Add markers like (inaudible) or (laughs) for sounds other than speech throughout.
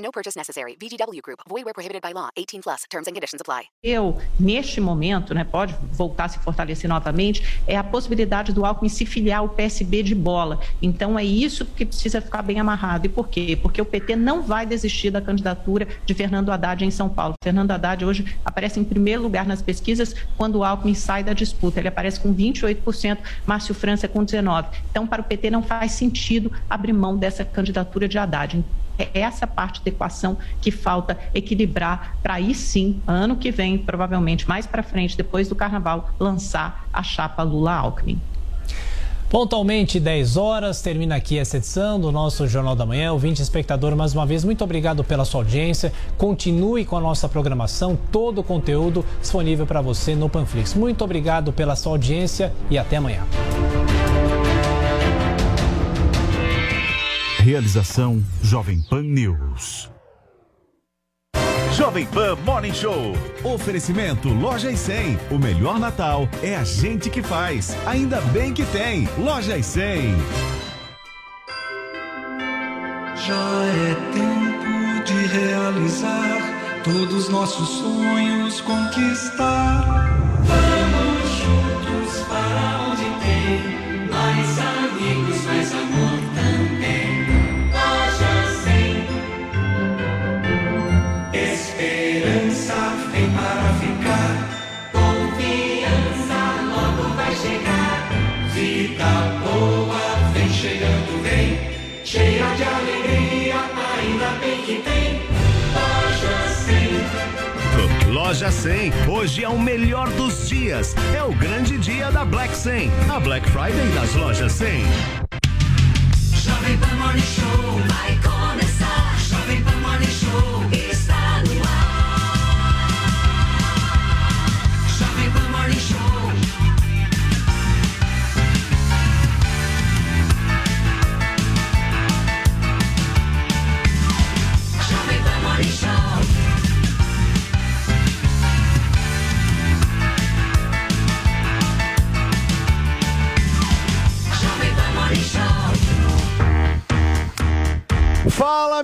No purchase necessary. VGW Group. Void where prohibited by law. 18 plus. Terms and conditions apply. Eu, neste momento, né, pode voltar a se fortalecer novamente, é a possibilidade do Alckmin se filiar ao PSB de bola. Então, é isso que precisa ficar bem amarrado. E por quê? Porque o PT não vai desistir da candidatura de Fernando Haddad em São Paulo. Fernando Haddad hoje aparece em primeiro lugar nas pesquisas quando o Alckmin sai da disputa. Ele aparece com 28%, Márcio França com 19%. Então, para o PT não faz sentido abrir mão dessa candidatura de Haddad. É essa parte da equação que falta equilibrar para aí sim, ano que vem, provavelmente mais para frente, depois do carnaval, lançar a chapa Lula-Alckmin. Pontualmente 10 horas, termina aqui essa edição do nosso Jornal da Manhã. Ouvinte espectador, mais uma vez, muito obrigado pela sua audiência. Continue com a nossa programação, todo o conteúdo disponível para você no Panflix. Muito obrigado pela sua audiência e até amanhã. Realização Jovem Pan News. Jovem Pan Morning Show. Oferecimento Loja e 100. O melhor Natal é a gente que faz. Ainda bem que tem. Loja e 100. Já é tempo de realizar todos nossos sonhos conquistar. Vamos juntos para Loja 100. Loja 100. Hoje é o melhor dos dias. É o grande dia da Black 100. A Black Friday das lojas 100. Jovem Pan Morning Show vai começar. Jovem Pan Morning Show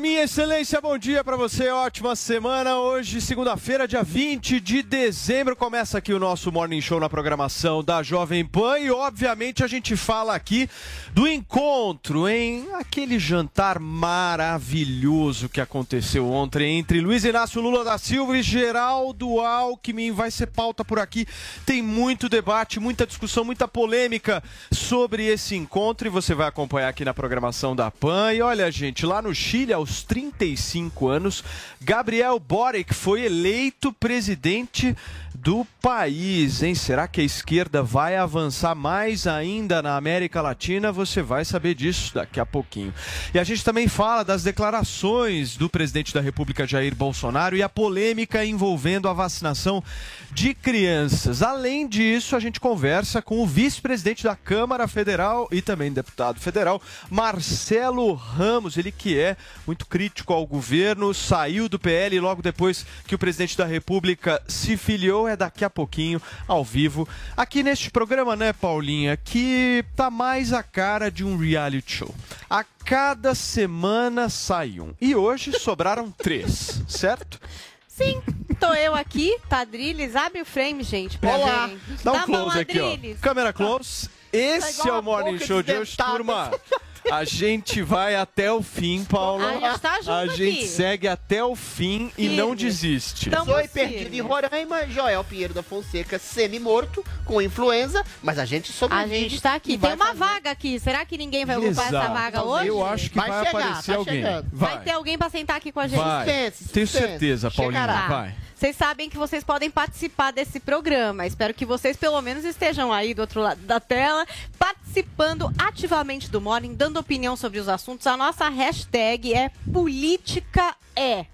Minha excelência, bom dia para você, ótima semana. Hoje, segunda-feira, dia 20 de dezembro, começa aqui o nosso Morning Show na programação da Jovem Pan e, obviamente, a gente fala aqui do encontro, em aquele jantar maravilhoso que aconteceu ontem entre Luiz Inácio Lula da Silva e Geraldo Alckmin. Vai ser pauta por aqui, tem muito debate, muita discussão, muita polêmica sobre esse encontro e você vai acompanhar aqui na programação da PAN. E olha, gente, lá no Chile, aos 35 anos, Gabriel Boric foi eleito presidente do país, hein? Será que a esquerda vai avançar mais ainda na América Latina? Você vai saber disso daqui a pouquinho. E a gente também fala das declarações do presidente da República Jair Bolsonaro e a polêmica envolvendo a vacinação de crianças. Além disso, a gente conversa com o vice-presidente da Câmara Federal e também deputado federal, Marcelo Ramos, ele que é muito crítico ao governo, saiu do PL logo depois que o presidente da República se filiou, é daqui a pouquinho, ao vivo, aqui neste programa, né, Paulinha, que tá mais a cara de um reality show. A cada semana sai um. E hoje sobraram (laughs) três, certo? Sim, tô eu aqui, Tadriles. Abre o frame, gente. Pra Olá! Dá um Tá close aqui, ó. Câmera close. Esse igual é o Morning Show de hoje, desdentada. turma. (laughs) A gente vai até o fim, Paulo. A gente tá junto A gente aqui. segue até o fim e Firme. não desiste. Tamo Foi firme. perdido em Roraima, Joel Pinheiro da Fonseca semi-morto, com influenza, mas a gente A sobrevive. gente tá aqui. Tem vai uma fazer. vaga aqui. Será que ninguém vai ocupar essa vaga hoje? Eu acho que vai, Vai chegar, aparecer tá alguém. chegando. Vai ter alguém pra sentar aqui com a gente. Vai. Suspense, Tenho suspense. certeza, Paulinho. Chegará. Vai. Vocês sabem que vocês podem participar desse programa. Espero que vocês, pelo menos, estejam aí do outro lado da tela, participando ativamente do Morning, dando opinião sobre os assuntos. A nossa hashtag é Política é.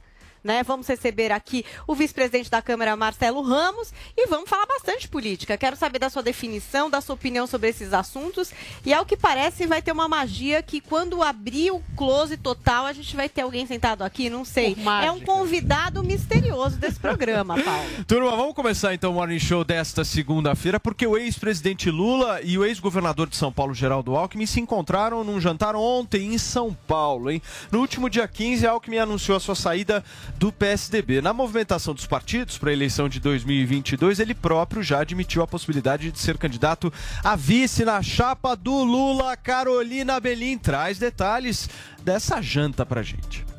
Né? Vamos receber aqui o vice-presidente da Câmara, Marcelo Ramos, e vamos falar bastante política. Quero saber da sua definição, da sua opinião sobre esses assuntos. E ao que parece, vai ter uma magia que quando abrir o close total, a gente vai ter alguém sentado aqui, não sei. É um convidado misterioso desse programa, (laughs) Paulo. Turma, vamos começar então o Morning Show desta segunda-feira, porque o ex-presidente Lula e o ex-governador de São Paulo, Geraldo Alckmin, se encontraram num jantar ontem em São Paulo, hein? No último dia 15, Alckmin anunciou a sua saída do PSDB. Na movimentação dos partidos para a eleição de 2022, ele próprio já admitiu a possibilidade de ser candidato a vice na chapa do Lula. Carolina Belim traz detalhes dessa janta pra gente.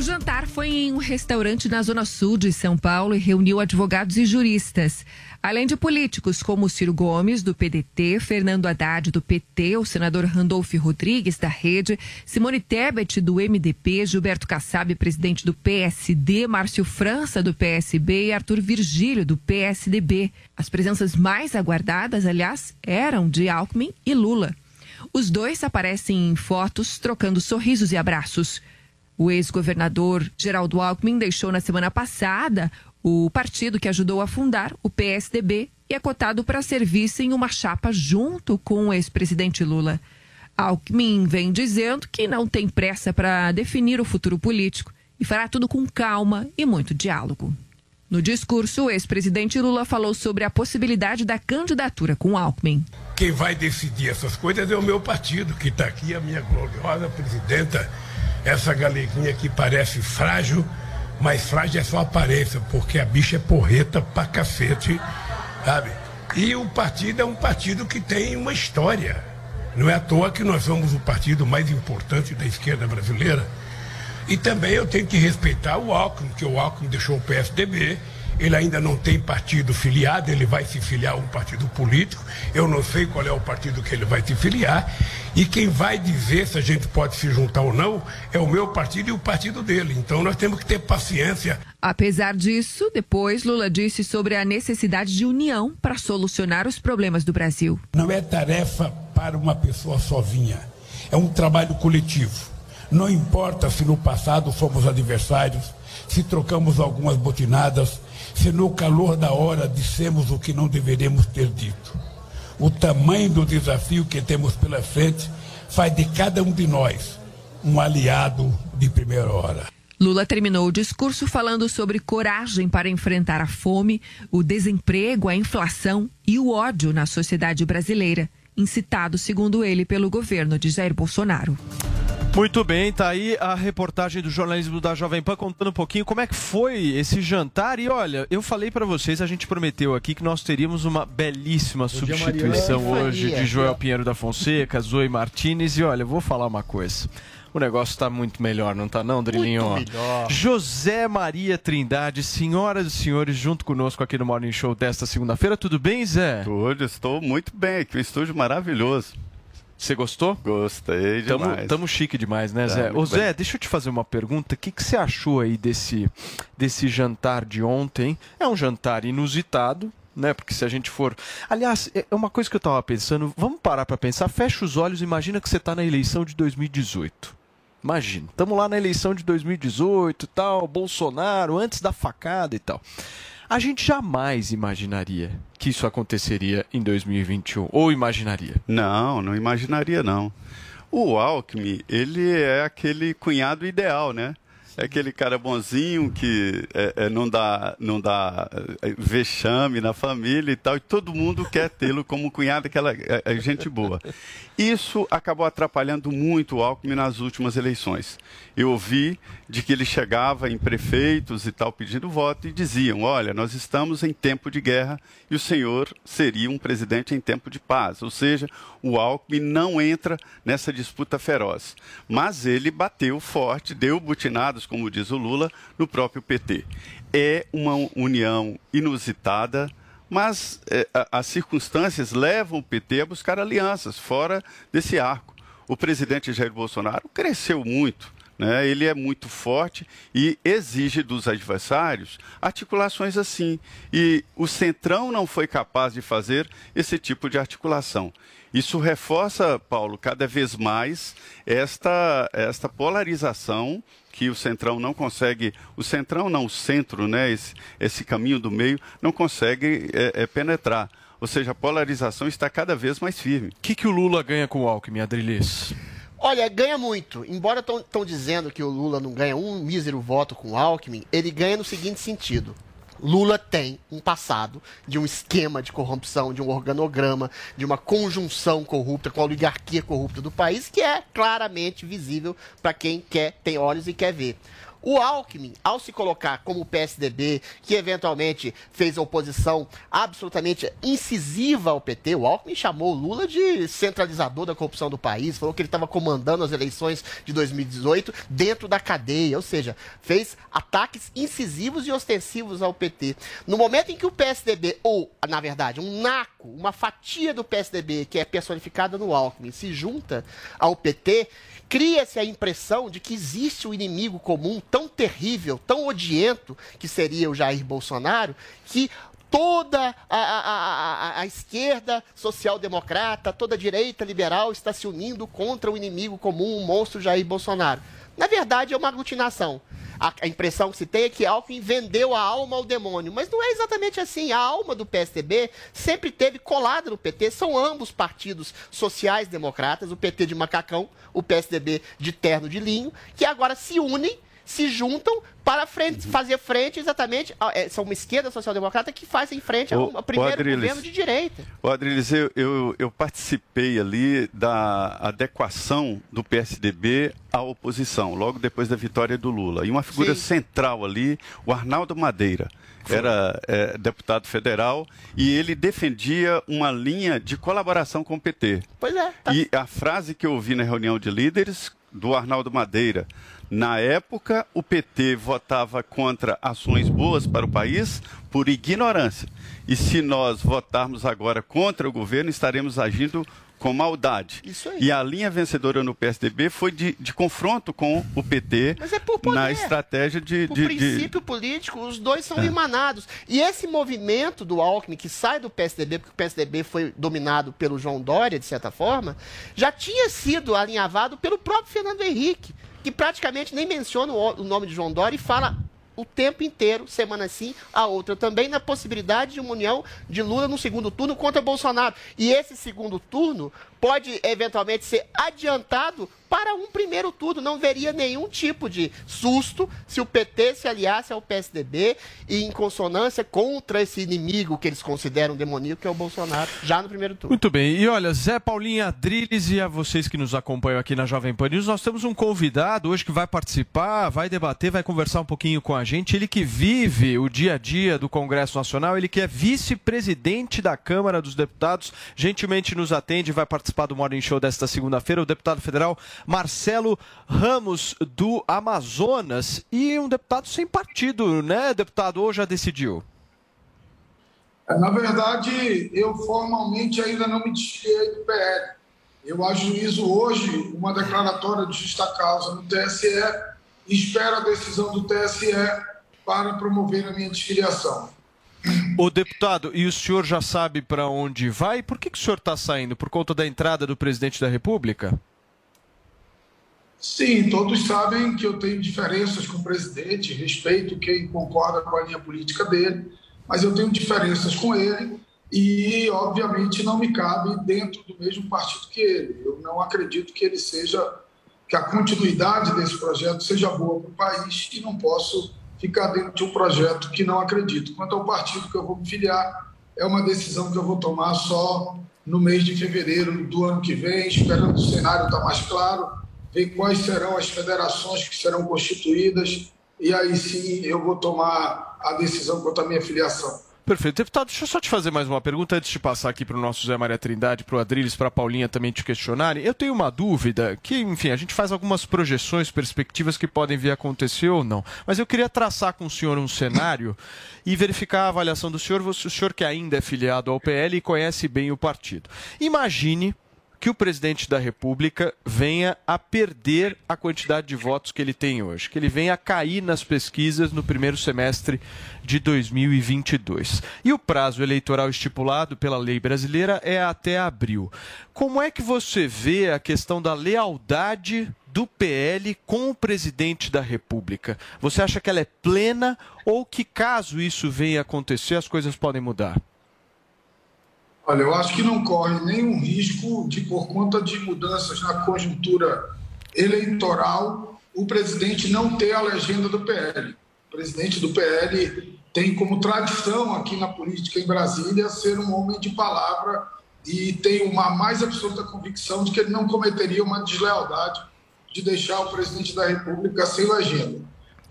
O jantar foi em um restaurante na Zona Sul de São Paulo e reuniu advogados e juristas. Além de políticos como Ciro Gomes, do PDT, Fernando Haddad, do PT, o senador Randolph Rodrigues, da Rede, Simone Tebet, do MDP, Gilberto Kassab, presidente do PSD, Márcio França, do PSB e Arthur Virgílio, do PSDB. As presenças mais aguardadas, aliás, eram de Alckmin e Lula. Os dois aparecem em fotos trocando sorrisos e abraços. O ex-governador Geraldo Alckmin deixou na semana passada o partido que ajudou a fundar, o PSDB, e é cotado para serviço em uma chapa junto com o ex-presidente Lula. Alckmin vem dizendo que não tem pressa para definir o futuro político e fará tudo com calma e muito diálogo. No discurso, o ex-presidente Lula falou sobre a possibilidade da candidatura com Alckmin. Quem vai decidir essas coisas é o meu partido, que está aqui, a minha gloriosa presidenta, essa galeguinha que parece frágil, mas frágil é só aparência, porque a bicha é porreta pra cacete, sabe? E o partido é um partido que tem uma história. Não é à toa que nós somos o partido mais importante da esquerda brasileira. E também eu tenho que respeitar o Alckmin, que o Alckmin deixou o PSDB, ele ainda não tem partido filiado, ele vai se filiar a um partido político. Eu não sei qual é o partido que ele vai se filiar. E quem vai dizer se a gente pode se juntar ou não é o meu partido e o partido dele. Então nós temos que ter paciência. Apesar disso, depois Lula disse sobre a necessidade de união para solucionar os problemas do Brasil. Não é tarefa para uma pessoa sozinha. É um trabalho coletivo. Não importa se no passado fomos adversários, se trocamos algumas botinadas, se no calor da hora dissemos o que não deveríamos ter dito. O tamanho do desafio que temos pela frente faz de cada um de nós um aliado de primeira hora. Lula terminou o discurso falando sobre coragem para enfrentar a fome, o desemprego, a inflação e o ódio na sociedade brasileira, incitado, segundo ele, pelo governo de Jair Bolsonaro. Muito bem, tá aí a reportagem do jornalismo da Jovem Pan contando um pouquinho como é que foi esse jantar. E olha, eu falei pra vocês, a gente prometeu aqui que nós teríamos uma belíssima substituição Mariana. hoje de Joel Pinheiro da Fonseca, Zoe Martinez. E olha, eu vou falar uma coisa. O negócio tá muito melhor, não tá não, Drilinho? melhor. José Maria Trindade, senhoras e senhores, junto conosco aqui no Morning Show desta segunda-feira. Tudo bem, Zé? Tudo, estou muito bem aqui, um estúdio maravilhoso. Você gostou? Gostei Tamo, demais. tamo chique demais, né, Tá, Zé? Ô, Zé, bem. deixa eu te fazer uma pergunta. O que, que você achou aí desse, desse jantar de ontem? É um jantar inusitado, né? Porque se a gente for. Aliás, é uma coisa que eu tava pensando. Vamos parar pra pensar. Fecha os olhos imagina que você tá na eleição de 2018. Imagina, estamos lá na eleição de 2018 e tal, Bolsonaro, antes da facada e tal. A gente jamais imaginaria que isso aconteceria em 2021. Ou imaginaria? Não, não imaginaria não. O Alckmin, ele é aquele cunhado ideal, né? É aquele cara bonzinho que é, é, não dá, não dá é, vexame na família e tal, e todo mundo quer tê-lo como cunhado, aquela é, é gente boa. Isso acabou atrapalhando muito o Alckmin nas últimas eleições. Eu ouvi de que ele chegava em prefeitos e tal pedindo voto e diziam: olha, nós estamos em tempo de guerra e o senhor seria um presidente em tempo de paz. Ou seja, o Alckmin não entra nessa disputa feroz. Mas ele bateu forte, deu butinadas, como diz o Lula, no próprio PT. É uma união inusitada. Mas a- as circunstâncias levam o PT a buscar alianças fora desse arco. O presidente Jair Bolsonaro cresceu muito né? Ele é muito forte e exige dos adversários articulações assim. E o Centrão não foi capaz de fazer esse tipo de articulação. Isso reforça, Paulo, cada vez mais esta, esta polarização que o Centrão não consegue, o Centrão não, o centro, né, esse, esse caminho do meio, não consegue é, é, penetrar. Ou seja, a polarização está cada vez mais firme. O que, que o Lula ganha com o Alckmin, Adrilis? Olha, ganha muito. Embora estão dizendo que o Lula não ganha um mísero voto com o Alckmin, ele ganha no seguinte sentido. Lula tem um passado de um esquema de corrupção, de um organograma, de uma conjunção corrupta com a oligarquia corrupta do país, que é claramente visível para quem quer, tem olhos e quer ver. O Alckmin, ao se colocar como PSDB, que eventualmente fez oposição absolutamente incisiva ao PT, o Alckmin chamou o Lula de centralizador da corrupção do país, falou que ele estava comandando as eleições de 2018 dentro da cadeia, ou seja, fez ataques incisivos e ostensivos ao PT. No momento em que o PSDB, ou, na verdade, um naco, uma fatia do PSDB, que é personificada no Alckmin, se junta ao PT, cria-se a impressão de que existe um inimigo comum tão terrível, tão odiento, que seria o Jair Bolsonaro, que toda a, a, a, a esquerda social-democrata, toda a direita liberal está se unindo contra o inimigo comum, o monstro Jair Bolsonaro. Na verdade, é uma aglutinação. A, a impressão que se tem é que Alckmin vendeu a alma ao demônio. Mas não é exatamente assim. A alma do PSDB sempre teve colada no PT. São ambos partidos sociais-democratas, o PT de macacão, o PSDB de terno de linho, que agora se unem se juntam para frente, fazer frente exatamente. a- é, São uma esquerda social-democrata que faz em frente ao, ao primeiro Adriles. governo de direita. Ô, Adriles, eu, eu, eu participei ali da adequação do PSDB à oposição, logo depois da vitória do Lula. E uma figura Sim. central ali, o Arnaldo Madeira. Era é, deputado federal e ele defendia uma linha de colaboração com o PT. Pois é. E a frase que eu ouvi na reunião de líderes do Arnaldo Madeira, na época o PT votava contra ações boas para o país por ignorância. E se nós votarmos agora contra o governo, estaremos agindo com maldade. Isso aí. E a linha vencedora no PSDB foi de, de confronto com o PT é poder. na estratégia de. Por de- de- princípio político, os dois são É. irmanados. E esse movimento do Alckmin, que sai do PSDB, porque o PSDB foi dominado pelo João Dória, de certa forma, já tinha sido alinhavado pelo próprio Fernando Henrique, que praticamente nem menciona o o nome de João Dória e fala o tempo inteiro, semana sim, a outra também, na possibilidade de uma união de Lula no segundo turno contra Bolsonaro. E esse segundo turno pode eventualmente ser adiantado para um primeiro turno. Não veria nenhum tipo de susto se o PT se aliasse ao PSDB e em consonância contra esse inimigo que eles consideram demoníaco, que é o Bolsonaro, já no primeiro turno. Muito bem. E olha, Zé Paulinho Adriles e a vocês que nos acompanham aqui na Jovem Pan News, nós temos um convidado hoje que vai participar, vai debater, vai conversar um pouquinho com a gente. Ele que vive o dia a dia do Congresso Nacional, ele que é vice-presidente da Câmara dos Deputados, gentilmente nos atende, vai participar do Morning Show desta segunda-feira, o deputado federal Marcelo Ramos do Amazonas e um deputado sem partido, né, deputado? Ou já decidiu? É, Na verdade, eu formalmente ainda não me desfiei do PL. Eu ajuizo hoje uma declaratória de justa causa no TSE e espero a decisão do TSE para promover a minha desfiliação. O deputado, e o senhor já sabe para onde vai? Por que, que o senhor está saindo? Por conta da entrada do presidente da República? Sim, todos sabem que eu tenho diferenças com o presidente, respeito quem concorda com a linha política dele, mas eu tenho diferenças com ele e, obviamente, não me cabe dentro do mesmo partido que ele. Eu não acredito que ele seja, que a continuidade desse projeto seja boa para o país e não posso ficar dentro de um projeto que não acredito. Quanto ao partido que eu vou me filiar, é uma decisão que eu vou tomar só no mês de fevereiro do ano que vem, esperando o cenário estar mais claro, ver quais serão as federações que serão constituídas e aí sim eu vou tomar a decisão quanto à minha filiação. Perfeito. Deputado, deixa eu só te fazer mais uma pergunta antes de passar aqui para o nosso Zé Maria Trindade, para o Adriles, para a Paulinha também te questionarem. Eu tenho uma dúvida que, enfim, a gente faz algumas projeções, perspectivas que podem vir a acontecer ou não. Mas eu queria traçar com o senhor um cenário e verificar a avaliação do senhor, o senhor que ainda é filiado ao PL e conhece bem o partido. Imagine que o presidente da República venha a perder a quantidade de votos que ele tem hoje, que ele venha a cair nas pesquisas no primeiro semestre de 2022. E o prazo eleitoral estipulado pela lei brasileira é até abril. Como é que você vê a questão da lealdade do PL com o presidente da República? Você acha que ela é plena ou que caso isso venha a acontecer, as coisas podem mudar? Olha, eu acho que não corre nenhum risco de, por conta de mudanças na conjuntura eleitoral, o presidente não ter a legenda do PL. O presidente do PL tem como tradição aqui na política em Brasília ser um homem de palavra e tem uma mais absoluta convicção de que ele não cometeria uma deslealdade de deixar o presidente da República sem legenda.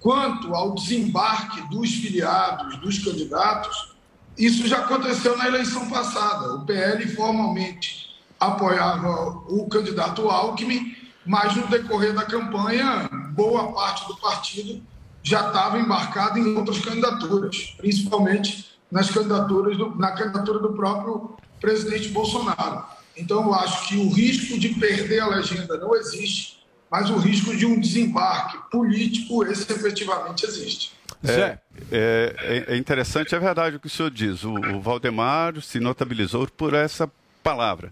Quanto ao desembarque dos filiados, dos candidatos, isso já aconteceu na eleição passada. O PL formalmente apoiava o candidato Alckmin, mas no decorrer da campanha, boa parte do partido já estava embarcado em outras candidaturas, principalmente nas candidaturas do, na candidatura do próprio presidente Bolsonaro. Então, eu acho que o risco de perder a legenda não existe, mas o risco de um desembarque político, esse efetivamente existe. É, é, é interessante, é verdade o que o senhor diz. O, o Valdemar se notabilizou por essa palavra.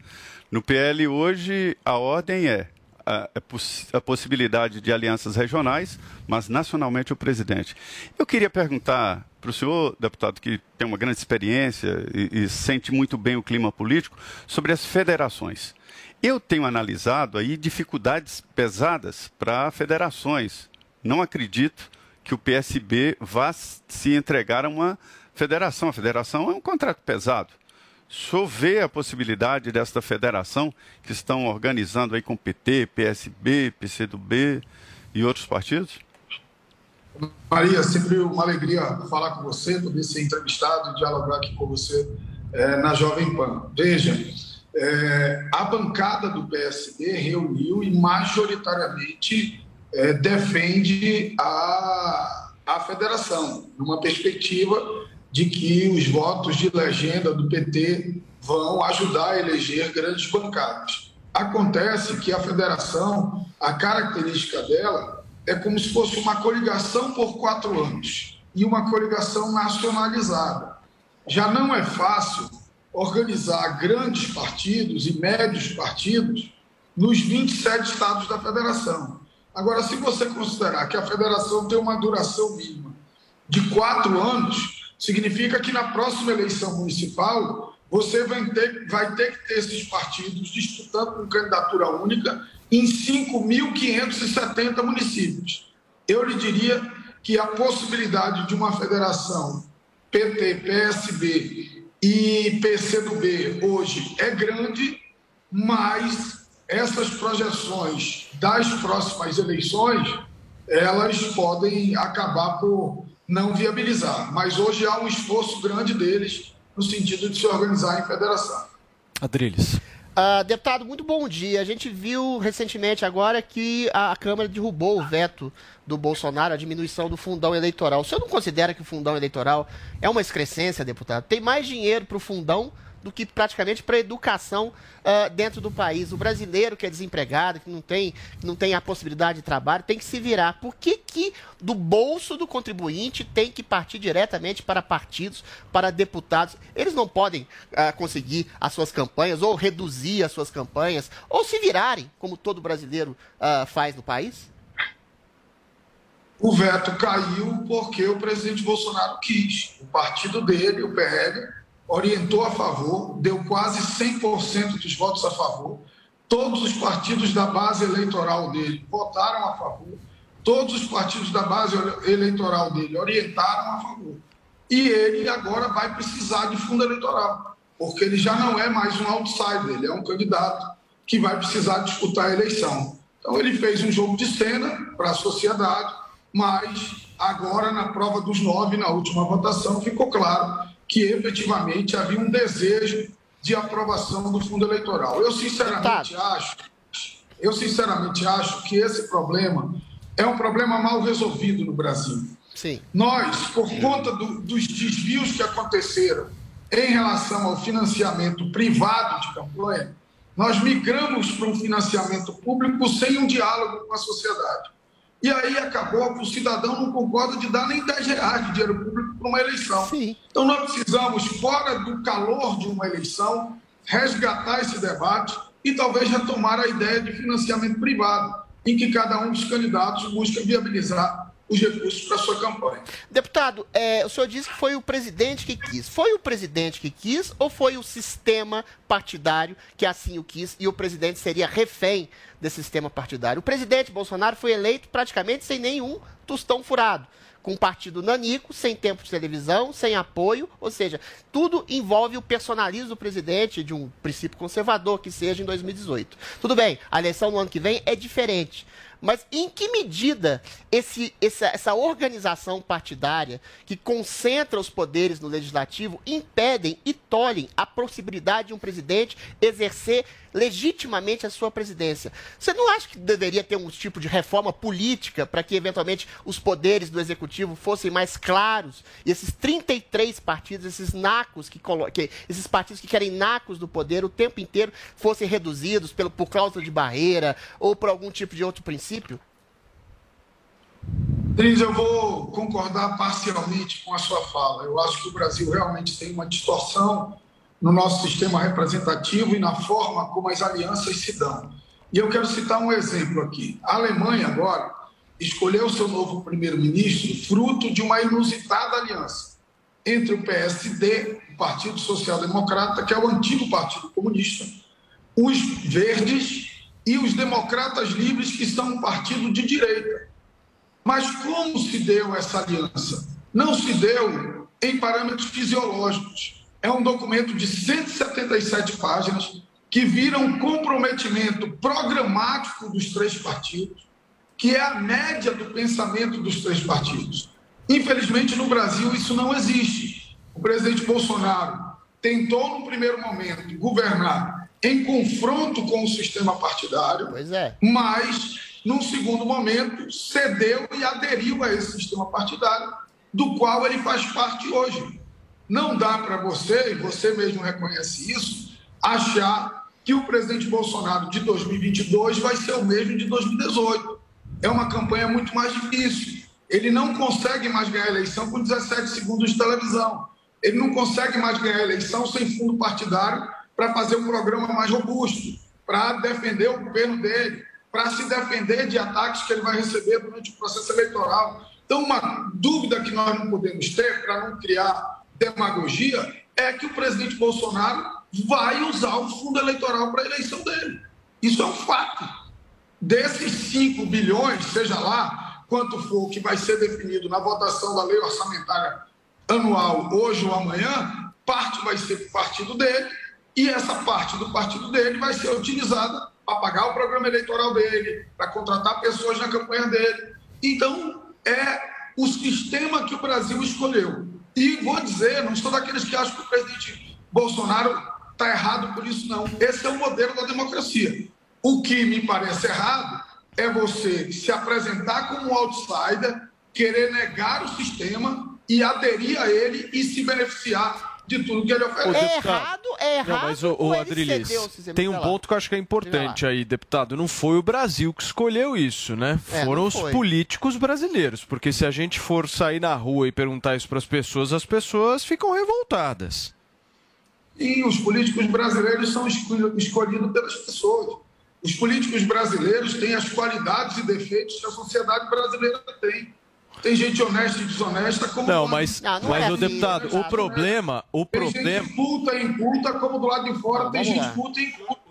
No PL hoje, a ordem é a, poss- a possibilidade de alianças regionais, mas nacionalmente o presidente. Eu queria perguntar para o senhor, deputado, que tem uma grande experiência e, e sente muito bem o clima político, sobre as federações. Eu tenho analisado aí dificuldades pesadas para federações. Não acredito que o PSB vá se entregar a uma federação. A federação é um contrato pesado. Vê a possibilidade desta federação que estão organizando aí com PT, PSB, PCdoB e outros partidos? Maria, sempre uma alegria falar com você, poder ser entrevistado e dialogar aqui com você eh, na Jovem Pan. Veja, eh, a bancada do PSD reuniu e majoritariamente eh, defende a, a federação, numa perspectiva de que os votos de legenda do PT vão ajudar a eleger grandes bancadas. Acontece que a federação, a característica dela é como se fosse uma coligação por quatro anos e uma coligação nacionalizada. Já não é fácil organizar grandes partidos e médios partidos nos 27 estados da federação. Agora, se você considerar que a federação tem uma duração mínima de quatro anos, significa que na próxima eleição municipal você vai ter, vai ter que ter esses partidos disputando com candidatura única em 5.570 municípios. Eu lhe diria que a possibilidade de uma federação PT, PSB e PCdoB hoje é grande, mas essas projeções das próximas eleições, elas podem acabar por não viabilizar. Mas hoje há um esforço grande deles no sentido de se organizar em federação. Adriles. Ah, deputado, muito bom dia. A gente viu recentemente agora que a Câmara derrubou o veto do Bolsonaro, a diminuição do fundão eleitoral. O senhor não considera que o fundão eleitoral é uma excrescência, deputado? Tem mais dinheiro para o fundão do que praticamente para a educação ah, dentro do país. O brasileiro que é desempregado, que não tem, não tem a possibilidade de trabalho, tem que se virar. Por que, que do bolso do contribuinte tem que partir diretamente para partidos, para deputados? Eles não podem ah, conseguir as suas campanhas, ou reduzir as suas campanhas, ou se virarem, como todo brasileiro ah, faz no país? O veto caiu porque o presidente Bolsonaro quis. O partido dele, o PL, orientou a favor, deu quase 100% dos votos a favor. Todos os partidos da base eleitoral dele votaram a favor. Todos os partidos da base eleitoral dele orientaram a favor. E ele agora vai precisar de fundo eleitoral, porque ele já não é mais um outsider, ele é um candidato que vai precisar disputar a eleição. Então ele fez um jogo de cena para a sociedade, mas agora na prova dos nove, na última votação, ficou claro que efetivamente havia um desejo de aprovação do fundo eleitoral. Eu sinceramente acho, eu sinceramente acho que esse problema é um problema mal resolvido no Brasil. Sim. Nós, por conta do- dos desvios que aconteceram em relação ao financiamento privado de campanha, nós migramos para um financiamento público sem um diálogo com a sociedade. E aí acabou que o cidadão não concorda de dar nem 10 reais de dinheiro público para uma eleição. Então nós precisamos, fora do calor de uma eleição, resgatar esse debate e talvez retomar a ideia de financiamento privado, em que cada um dos candidatos busca viabilizar os recursos para sua campanha. Deputado, é, o senhor disse que foi o presidente que quis. Foi o presidente que quis ou foi o sistema partidário que assim o quis e o presidente seria refém desse sistema partidário? O presidente Bolsonaro foi eleito praticamente sem nenhum tostão furado. Com um partido nanico, sem tempo de televisão, sem apoio, ou seja, tudo envolve o personalismo do presidente, de um princípio conservador que seja em 2018. Tudo bem, a eleição no ano que vem é diferente. Mas em que medida esse, essa, essa organização partidária que concentra os poderes no legislativo impedem e tolhem a possibilidade de um presidente exercer legitimamente a sua presidência? Você não acha que deveria ter um tipo de reforma política para que eventualmente os poderes do executivo fossem mais claros e esses 33 partidos, esses nacos que, que esses partidos que querem nacos do poder o tempo inteiro fossem reduzidos pelo, por cláusula de barreira ou por algum tipo de outro princípio? Cris, eu vou concordar parcialmente com a sua fala. Eu acho que o Brasil realmente tem uma distorção no nosso sistema representativo e na forma como as alianças se dão. E eu quero citar um exemplo aqui. A Alemanha agora escolheu seu novo primeiro-ministro fruto de uma inusitada aliança entre o PSD, o Partido Social Democrata, que é o antigo Partido Comunista, os Verdes e os Democratas Livres, que são um partido de direita. Mas como se deu essa aliança? Não se deu em parâmetros fisiológicos. É um documento de 177 páginas que vira um comprometimento programático dos três partidos, que é a média do pensamento dos três partidos. Infelizmente, no Brasil, isso não existe. O presidente Bolsonaro tentou, no primeiro momento, governar em confronto com o sistema partidário, mas, num segundo momento, cedeu e aderiu a esse sistema partidário, do qual ele faz parte hoje. Não dá para você, e você mesmo reconhece isso, achar que o presidente Bolsonaro de 2022 vai ser o mesmo de 2018. É uma campanha muito mais difícil. Ele não consegue mais ganhar a eleição com 17 segundos de televisão. Ele não consegue mais ganhar a eleição sem fundo partidário para fazer um programa mais robusto, para defender o governo dele, para se defender de ataques que ele vai receber durante o processo eleitoral. Então, uma dúvida que nós não podemos ter, para não criar demagogia, é que o presidente Bolsonaro vai usar o fundo eleitoral para a eleição dele. Isso é um fato. Desses 5 bilhões, seja lá quanto for que vai ser definido na votação da lei orçamentária anual, hoje ou amanhã, parte vai ser para o partido dele e essa parte do partido dele vai ser utilizada para pagar o programa eleitoral dele, para contratar pessoas na campanha dele. Então, é o sistema que o Brasil escolheu. E vou dizer, não sou daqueles que acham que o presidente Bolsonaro está errado por isso, não. Esse é o modelo da democracia. O que me parece errado é você se apresentar como um outsider, querer negar o sistema e aderir a ele e se beneficiar de tudo que ele oferece. Ô, deputado. é Não, mas o, o Adriles, tem um ponto que eu acho que é importante aí, deputado. Não foi o Brasil que escolheu isso, né? É, Foram os foi. políticos brasileiros. Porque se a gente for sair na rua e perguntar isso para as pessoas, as pessoas ficam revoltadas. E os políticos brasileiros são escolhi- escolhidos pelas pessoas. Os políticos brasileiros têm as qualidades e defeitos que a sociedade brasileira tem. Tem gente honesta e desonesta como Não, mas, não, ah, não mas é o assim, deputado, né? o né? problema, o tem problema. Gente e inculta, como do lado de fora, não, tem gente lá. e inculta.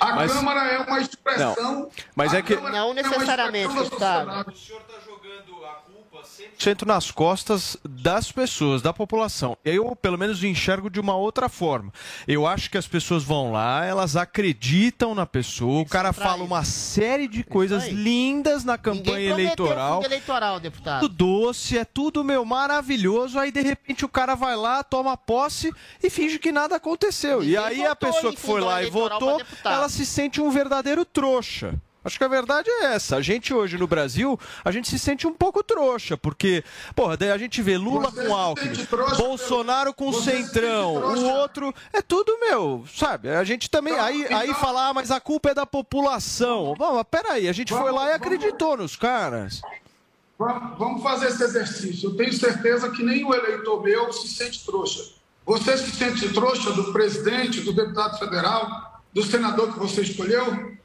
A mas, Câmara é uma expressão. Não, mas é que não é necessariamente, é deputado. O senhor está jogando a 100% nas costas das pessoas, da população. Eu, pelo menos, enxergo de uma outra forma. Eu acho que as pessoas vão lá, elas acreditam na pessoa, Isso o cara fala uma série de coisas lindas na campanha eleitoral. eleitoral, deputado. Tudo doce, é tudo meu maravilhoso, aí de repente o cara vai lá, toma posse e finge que nada aconteceu. Ninguém e aí a pessoa que foi lá e votou, ela se sente um verdadeiro trouxa. Acho que a verdade é essa. A gente hoje no Brasil, a gente se sente um pouco trouxa, porque, porra, daí a gente vê Lula Você com Alckmin, Bolsonaro com Você Centrão, o outro. É tudo meu, sabe? A gente também. Aí, aí então- falar, ah, mas a culpa é da população. Bom, mas peraí, a gente foi lá e acreditou nos caras. Vamos vamos fazer esse exercício. Eu tenho certeza que nem o eleitor meu se sente trouxa. Você se sente trouxa do presidente, do deputado federal, do senador que você escolheu?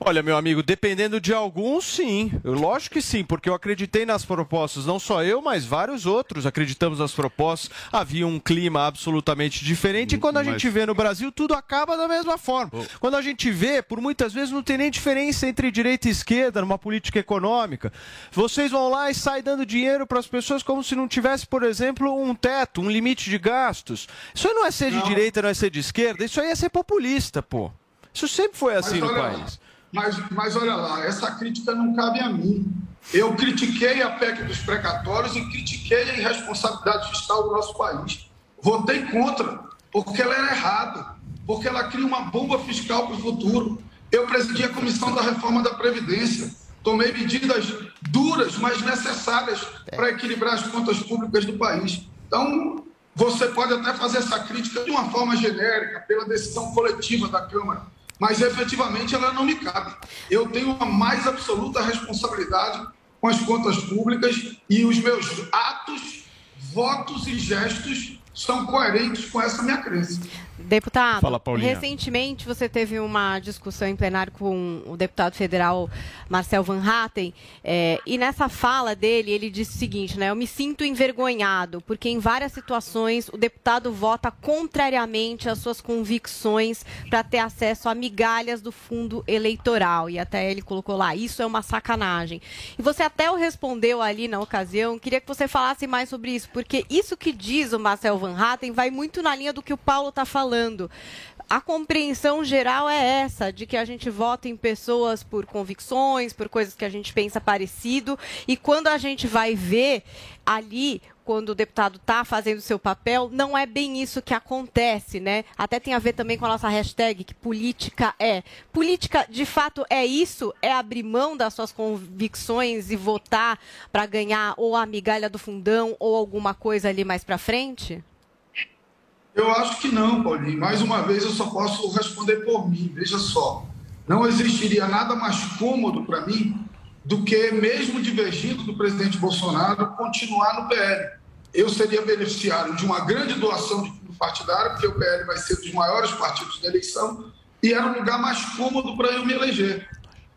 Olha, meu amigo, dependendo de alguns, sim. Lógico que sim, porque eu acreditei nas propostas. Não só eu, mas vários outros acreditamos nas propostas. Havia um clima absolutamente diferente. E quando a Mas- gente vê no Brasil, tudo acaba da mesma forma. Quando a gente vê, por muitas vezes não tem nem diferença entre direita e esquerda numa política econômica. Vocês vão lá e saem dando dinheiro para as pessoas como se não tivesse, por exemplo, um teto, um limite de gastos. Isso aí não é ser de Não. direita, não é ser de esquerda. Isso aí é ser populista, pô. Isso sempre foi assim Mas no olha país. Mas, mas olha lá, essa crítica não cabe a mim. Eu critiquei a PEC dos precatórios e critiquei a irresponsabilidade fiscal do nosso país. Votei contra, porque ela era errada, porque ela cria uma bomba fiscal para o futuro. Eu presidi a comissão da reforma da Previdência. Tomei medidas duras, mas necessárias para equilibrar as contas públicas do país. Então, você pode até fazer essa crítica de uma forma genérica, pela decisão coletiva da Câmara mas efetivamente ela não me cabe. Eu tenho a mais absoluta responsabilidade com as contas públicas e os meus atos, votos e gestos são coerentes com essa minha crença. Deputado, Fala, recentemente você teve uma discussão em plenário com o deputado federal Marcel Van Hatten, eh, e nessa fala dele, ele disse o seguinte, né? Eu me sinto envergonhado, porque em várias situações o deputado vota contrariamente às suas convicções para ter acesso a migalhas do fundo eleitoral. E até ele colocou lá, isso é uma sacanagem. E você até o respondeu ali na ocasião, queria que você falasse mais sobre isso, porque isso que diz o Marcel Van Hatten vai muito na linha do que o Paulo está falando. A compreensão geral é essa, de que a gente vota em pessoas por convicções, por coisas que a gente pensa parecido, e quando a gente vai ver ali, quando o deputado está fazendo seu papel, não é bem isso que acontece, né? Até tem a ver também com a nossa hashtag, que política é. Política, de fato, é isso? É abrir mão das suas convicções e votar para ganhar ou a migalha do fundão ou alguma coisa ali mais para frente? Eu acho que não, Paulinho. Mais uma vez, eu só posso responder por mim. Veja só, não existiria nada mais cômodo para mim do que, mesmo divergindo do presidente Bolsonaro, continuar no PL. Eu seria beneficiário de uma grande doação de fundo partidário, porque o PL vai ser um dos maiores partidos da eleição, e era um lugar mais cômodo para eu me eleger.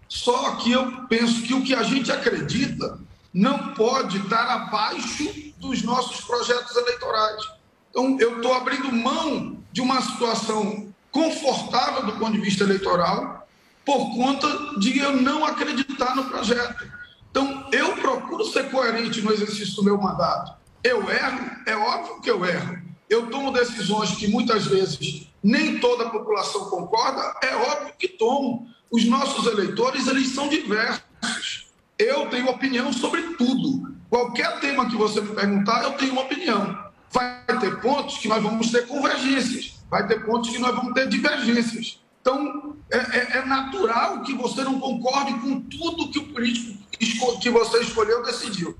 Só que eu penso que o que a gente acredita não pode estar abaixo dos nossos projetos eleitorais. Então, eu estou abrindo mão de uma situação confortável do ponto de vista eleitoral por conta de eu não acreditar no projeto. Então, eu procuro ser coerente no exercício do meu mandato. Eu erro, é óbvio que eu erro. Eu tomo decisões que muitas vezes nem toda a população concorda, é óbvio que tomo. Os nossos eleitores, eles são diversos. Eu tenho opinião sobre tudo. Qualquer tema que você me perguntar, eu tenho uma opinião. Vai ter pontos que nós vamos ter convergências, vai ter pontos que nós vamos ter divergências. Então, é, é- é natural que você não concorde com tudo que o político que você escolheu decidiu.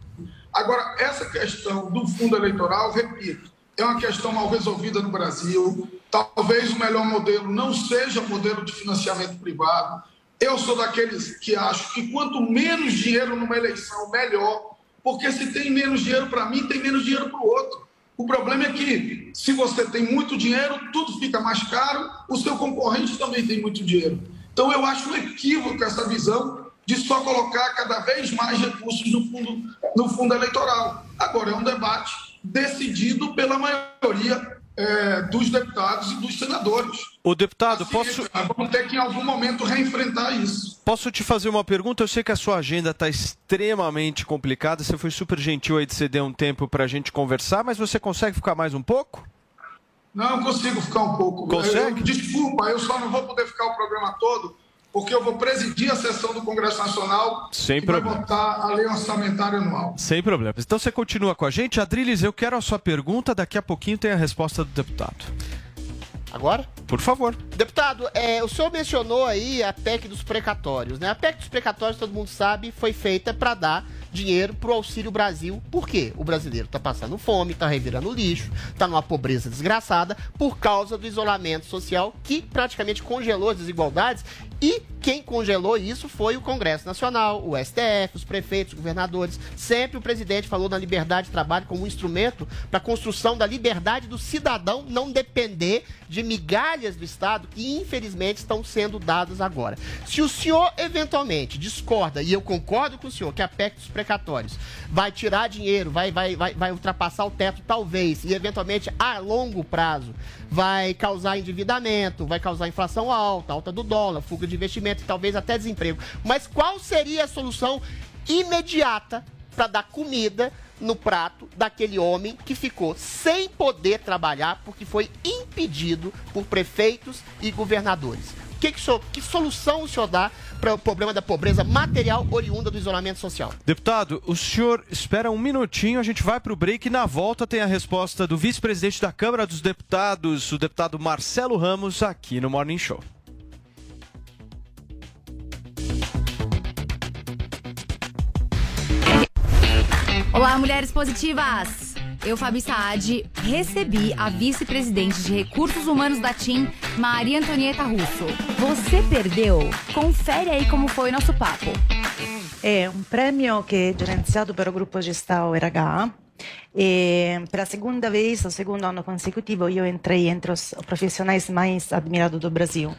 Agora, essa questão do fundo eleitoral, repito, é uma questão mal resolvida no Brasil. Talvez o melhor modelo não seja o modelo de financiamento privado. Eu sou daqueles que acho que quanto menos dinheiro numa eleição, melhor. Porque se tem menos dinheiro para mim, tem menos dinheiro para o outro. O problema é que, se você tem muito dinheiro, tudo fica mais caro, o seu concorrente também tem muito dinheiro. Então, eu acho um equívoco essa visão de só colocar cada vez mais recursos no fundo, no fundo eleitoral. Agora, é um debate decidido pela maioria eh, dos deputados e dos senadores. Ô, deputado, posso, Nós Vamos ter que, em algum momento, reenfrentar isso. posso te fazer uma pergunta? Eu sei que a sua agenda está extremamente complicada. Você foi super gentil aí de ceder um tempo para a gente conversar, mas você consegue ficar mais um pouco? Não consigo ficar um pouco. Consegue? Eu- desculpa, eu só não vou poder ficar o programa todo, porque eu vou presidir a sessão do Congresso Nacional Sem que vai problema. votar a lei orçamentária anual. Sem problemas. Então você continua com a gente. Adriles, eu quero a sua pergunta. Daqui a pouquinho tem a resposta do deputado. Agora? Por favor. Deputado, é, o senhor mencionou aí a PEC dos precatórios, né? A PEC dos precatórios, todo mundo sabe, foi feita para dar dinheiro pro Auxílio Brasil. Por quê? O brasileiro tá passando fome, tá revirando lixo, tá numa pobreza desgraçada por causa do isolamento social que praticamente congelou as desigualdades e quem congelou isso foi o Congresso Nacional, o STF, os prefeitos, os governadores. Sempre o presidente falou na liberdade de trabalho como um instrumento para a construção da liberdade do cidadão não depender de migalhas do Estado que, infelizmente, estão sendo dadas agora. Se o senhor, eventualmente, discorda, e eu concordo com o senhor, que a PEC dos precatórios vai tirar dinheiro, vai, vai, vai, vai ultrapassar o teto, talvez, e, eventualmente, a longo prazo, vai causar endividamento, vai causar inflação alta, alta do dólar, fuga de investimento e talvez até desemprego. Mas qual seria a solução imediata para dar comida no prato daquele homem que ficou sem poder trabalhar porque foi impedido por prefeitos e governadores? Que, que, so- que solução o senhor dá para o problema da pobreza material oriunda do isolamento social? Deputado, o senhor espera um minutinho, a gente vai para o break e na volta tem a resposta do vice-presidente da Câmara dos Deputados, o deputado Marcelo Ramos, aqui no Morning Show. Olá, mulheres positivas! Eu, Fabi Saad, recebi a vice-presidente de Recursos Humanos da TIM, Maria Antonieta Russo. Você perdeu? Confere aí como foi o nosso papo. È un premio che è gerenziato per il gruppo Gestao RH e per la seconda vez, o segundo ano consecutivo, eu entrei entre os profissionais mais admirados do Brasil.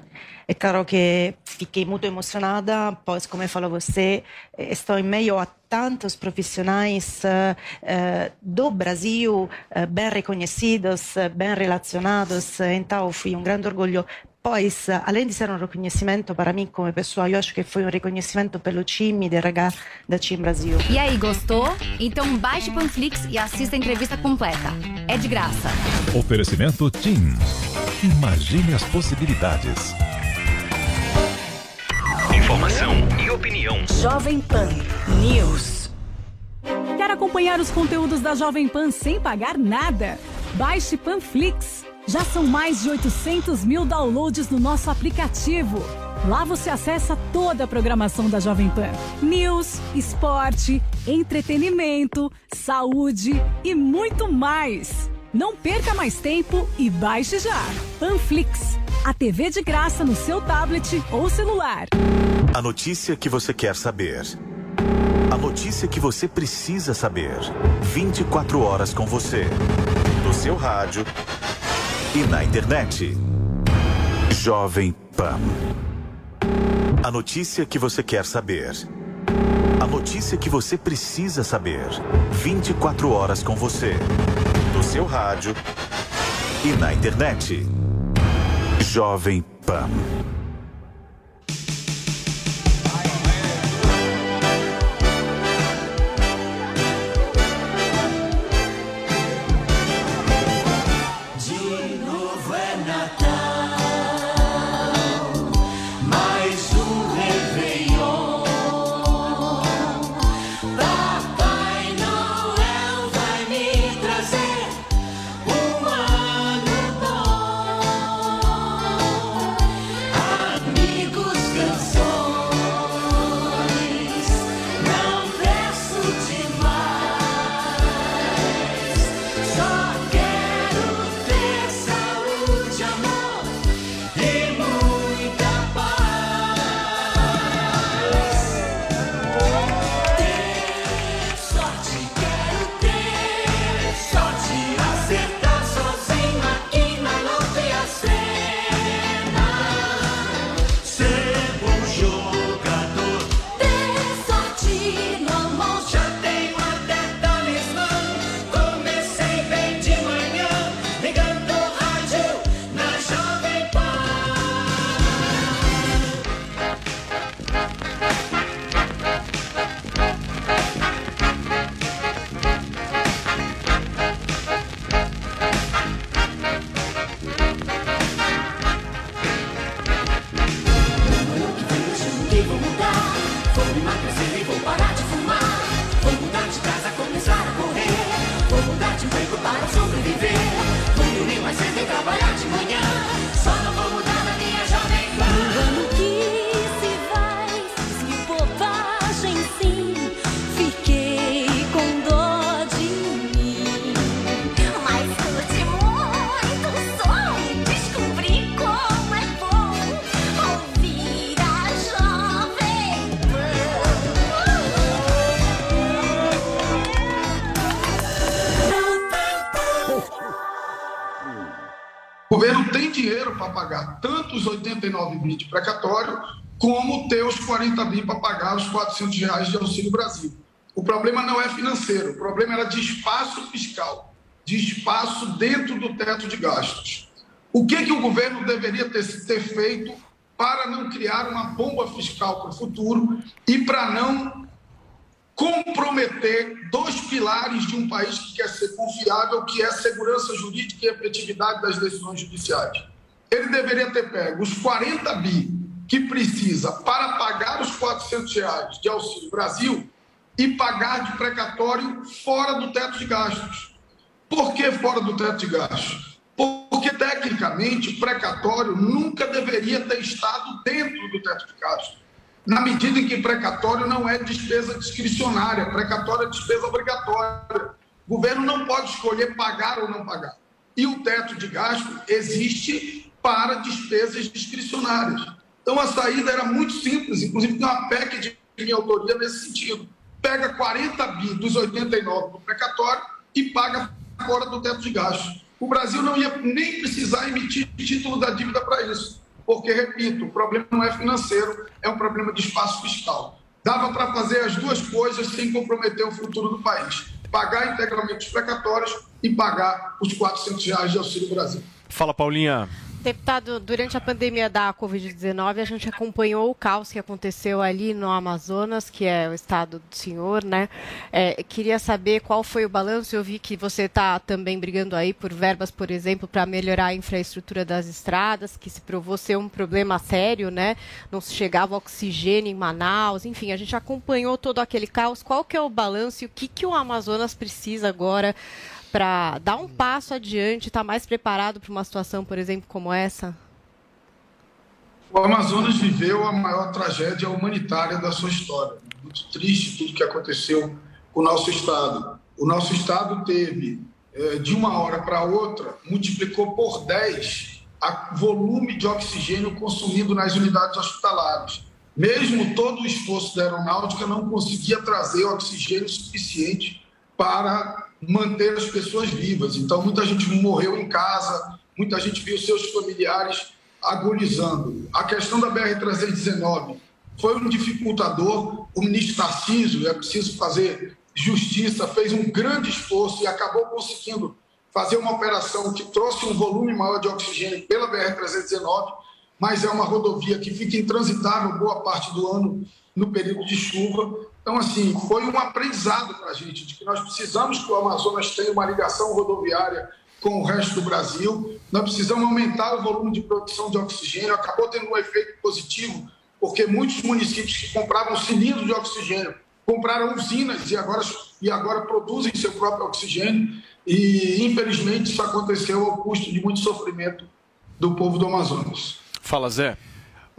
É claro que fiquei muito emocionada, pois, como falou você, estou em meio a tantos profissionais eh, eh, do Brasil, eh, bem reconhecidos, bem relacionados, então foi um grande orgulho Pois, além de ser um reconhecimento para mim como pessoa, eu acho que foi um reconhecimento pelo time de RH da Team Brasil. E aí, gostou? Então baixe o Panflix e assista a entrevista completa. É de graça. Oferecimento TIM. Imagine as possibilidades. Opinião. Jovem Pan News. Quer acompanhar os conteúdos da Jovem Pan sem pagar nada? Baixe Panflix. Já são mais de 800 mil downloads no nosso aplicativo. Lá você acessa toda a programação da Jovem Pan: news, esporte, entretenimento, saúde e muito mais. Não perca mais tempo e baixe já. Panflix, a TV de graça no seu tablet ou celular. A notícia que você quer saber. A notícia que você precisa saber. 24 horas com você. No seu rádio e na internet. Jovem Pan. A notícia que você quer saber. A notícia que você precisa saber. 24 horas com você. No seu rádio e na internet. Jovem Pan. 89 bi de precatório, como ter os 40 bi para pagar os 400 reais de Auxílio Brasil. O problema não é financeiro, o problema era de espaço fiscal, de espaço dentro do teto de gastos. O que, que o governo deveria ter, ter feito para não criar uma bomba fiscal para o futuro e para não comprometer dois pilares de um país que quer ser confiável, que é segurança jurídica e efetividade das decisões judiciais. Ele deveria ter pego os 40 bi que precisa para pagar os 400 reais de Auxílio Brasil e pagar de precatório fora do teto de gastos. Por que fora do teto de gastos? Porque, tecnicamente, precatório nunca deveria ter estado dentro do teto de gastos na medida em que precatório não é despesa discricionária, precatório é despesa obrigatória. O governo não pode escolher pagar ou não pagar. E o teto de gasto existe para despesas discricionárias. Então a saída era muito simples, inclusive tem uma PEC de minha autoria nesse sentido. Pega 40 bi dos 89 do precatório e paga fora do teto de gasto. O Brasil não ia nem precisar emitir título da dívida para isso porque, repito, o problema não é financeiro, é um problema de espaço fiscal. Dava para fazer as duas coisas sem comprometer o futuro do país: pagar integralmente os precatórios e pagar os 400 reais de Auxílio Brasil. Fala, Paulinha. Deputado, durante a pandemia da Covid-19, a gente acompanhou o caos que aconteceu ali no Amazonas, que é o estado do senhor, né? É, queria saber qual foi o balanço. Eu vi que você está também brigando aí por verbas, por exemplo, para melhorar a infraestrutura das estradas, que se provou ser um problema sério, né? Não se chegava oxigênio em Manaus. Enfim, a gente acompanhou todo aquele caos. Qual que é o balanço e o que, que o Amazonas precisa agora para dar um passo adiante, estar mais preparado para uma situação, por exemplo, como essa? O Amazonas viveu a maior tragédia humanitária da sua história. Muito triste tudo que aconteceu com o nosso Estado. O nosso Estado teve, eh, de uma hora para outra, multiplicou por 10 o volume de oxigênio consumido nas unidades hospitalares. Mesmo todo o esforço da aeronáutica não conseguia trazer oxigênio suficiente para manter as pessoas vivas. Então, muita gente morreu em casa, muita gente viu seus familiares agonizando. A questão da BR-319 foi um dificultador. O ministro Tarcísio, é preciso fazer justiça, fez um grande esforço e acabou conseguindo fazer uma operação que trouxe um volume maior de oxigênio pela BR-319, mas é uma rodovia que fica intransitável boa parte do ano no período de chuva. Então, assim, foi um aprendizado para a gente, de que nós precisamos que o Amazonas tenha uma ligação rodoviária com o resto do Brasil, nós precisamos aumentar o volume de produção de oxigênio, acabou tendo um efeito positivo, porque muitos municípios que compravam cilindros de oxigênio compraram usinas e agora, e agora produzem seu próprio oxigênio, e infelizmente isso aconteceu ao custo de muito sofrimento do povo do Amazonas. Fala, Zé.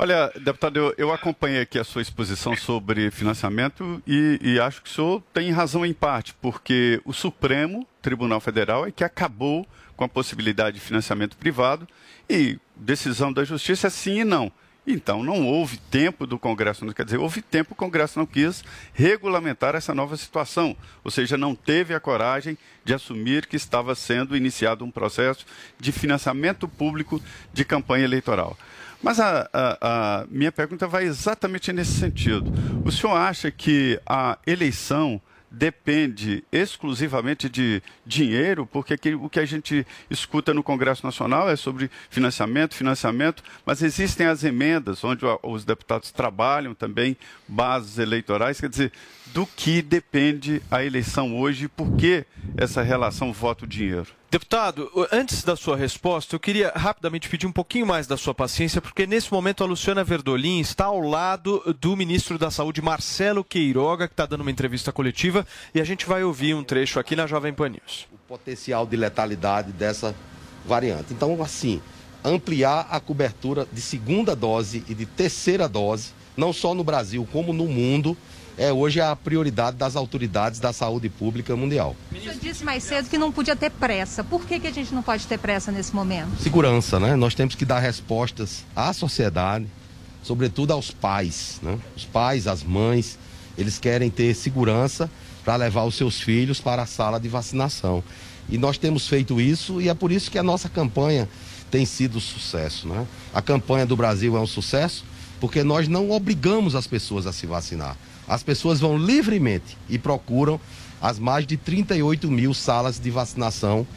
Olha, deputado, eu, eu, acompanhei aqui a sua exposição sobre financiamento e, e, acho que o senhor tem razão em parte, porque o Supremo Tribunal Federal é que acabou com a possibilidade de financiamento privado e decisão da Justiça é sim e não. Então, não houve tempo do Congresso, quer dizer, houve tempo, o Congresso não quis regulamentar essa nova situação, ou seja, não teve a coragem de assumir que estava sendo iniciado um processo de financiamento público de campanha eleitoral. Mas a, a, a, minha pergunta vai exatamente nesse sentido. O senhor acha que a eleição depende exclusivamente de dinheiro, porque o que a gente escuta no Congresso Nacional é sobre financiamento, financiamento, mas existem as emendas, onde os deputados trabalham também, bases eleitorais, quer dizer, do que depende a eleição hoje e por que essa relação voto-dinheiro? Deputado, antes da sua resposta, eu queria rapidamente pedir um pouquinho mais da sua paciência, porque nesse momento a Luciana Verdolim está ao lado do ministro da Saúde, Marcelo Queiroga, que está dando uma entrevista coletiva, e a gente vai ouvir um trecho aqui na Jovem Pan News. O potencial de letalidade dessa variante. Então, assim, ampliar a cobertura de segunda dose e de terceira dose, não só no Brasil, como no mundo, é hoje a prioridade das autoridades da saúde pública mundial. O senhor disse mais cedo que não podia ter pressa. Por que, que a gente não pode ter pressa nesse momento? Segurança, né? Nós temos que dar respostas à sociedade, sobretudo aos pais, né? Os pais, as mães, eles querem ter segurança para levar os seus filhos para a sala de vacinação. E nós temos feito isso e é por isso que a nossa campanha tem sido sucesso. Né? A campanha do Brasil é um sucesso porque nós não obrigamos as pessoas a se vacinar. As pessoas vão livremente e procuram as mais de 38 mil salas de vacinação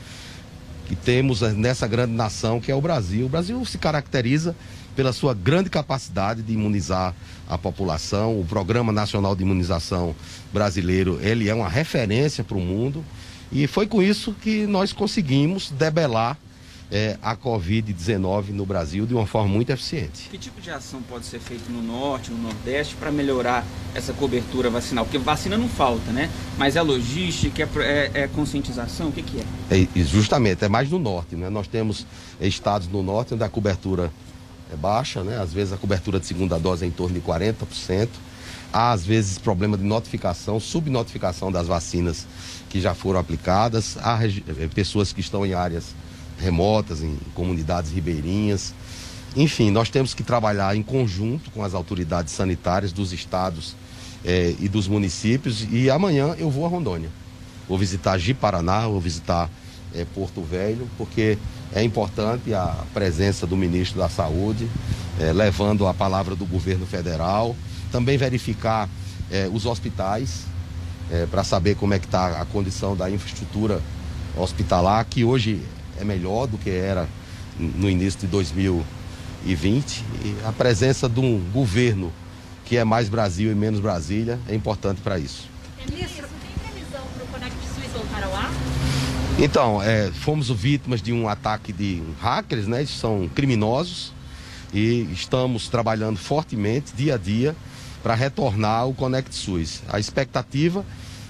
que temos nessa grande nação que é o Brasil. O Brasil se caracteriza pela sua grande capacidade de imunizar a população. O Programa Nacional de Imunização Brasileiro, ele é uma referência para o mundo. E foi com isso que nós conseguimos debelar eh, a Covid-19 no Brasil de uma forma muito eficiente. Que tipo de ação pode ser feita no norte, no nordeste, para melhorar essa cobertura vacinal? Porque vacina não falta, né? Mas é logística, é, é- é conscientização, o que, que é? É, justamente, é mais no norte. Né? Nós temos estados no norte onde a cobertura é baixa, né? às vezes a cobertura de segunda dose é em torno de 40%. Há, às vezes, problema de notificação, subnotificação das vacinas que já foram aplicadas. Há eh, pessoas que estão em áreas remotas, em comunidades ribeirinhas. Enfim, nós temos que trabalhar em conjunto com as autoridades sanitárias dos estados eh, e dos municípios. E amanhã eu vou a Rondônia. Vou visitar Ji-Paraná, vou visitar eh, Porto Velho, porque é importante a presença do ministro da Saúde, eh, levando a palavra do governo federal. Também verificar eh, os hospitais, para saber como é que está a condição da infraestrutura hospitalar, que hoje é melhor do que era no início de 2020. E a presença de um governo que é mais Brasil e menos Brasília é importante para isso. Ministro, tem previsão para o Conect Suíça voltar ao ar? Então, é, fomos vítimas de um ataque de hackers, né? Eles são criminosos e estamos trabalhando fortemente, dia a dia, para retornar o Conect SUS. A expectativa,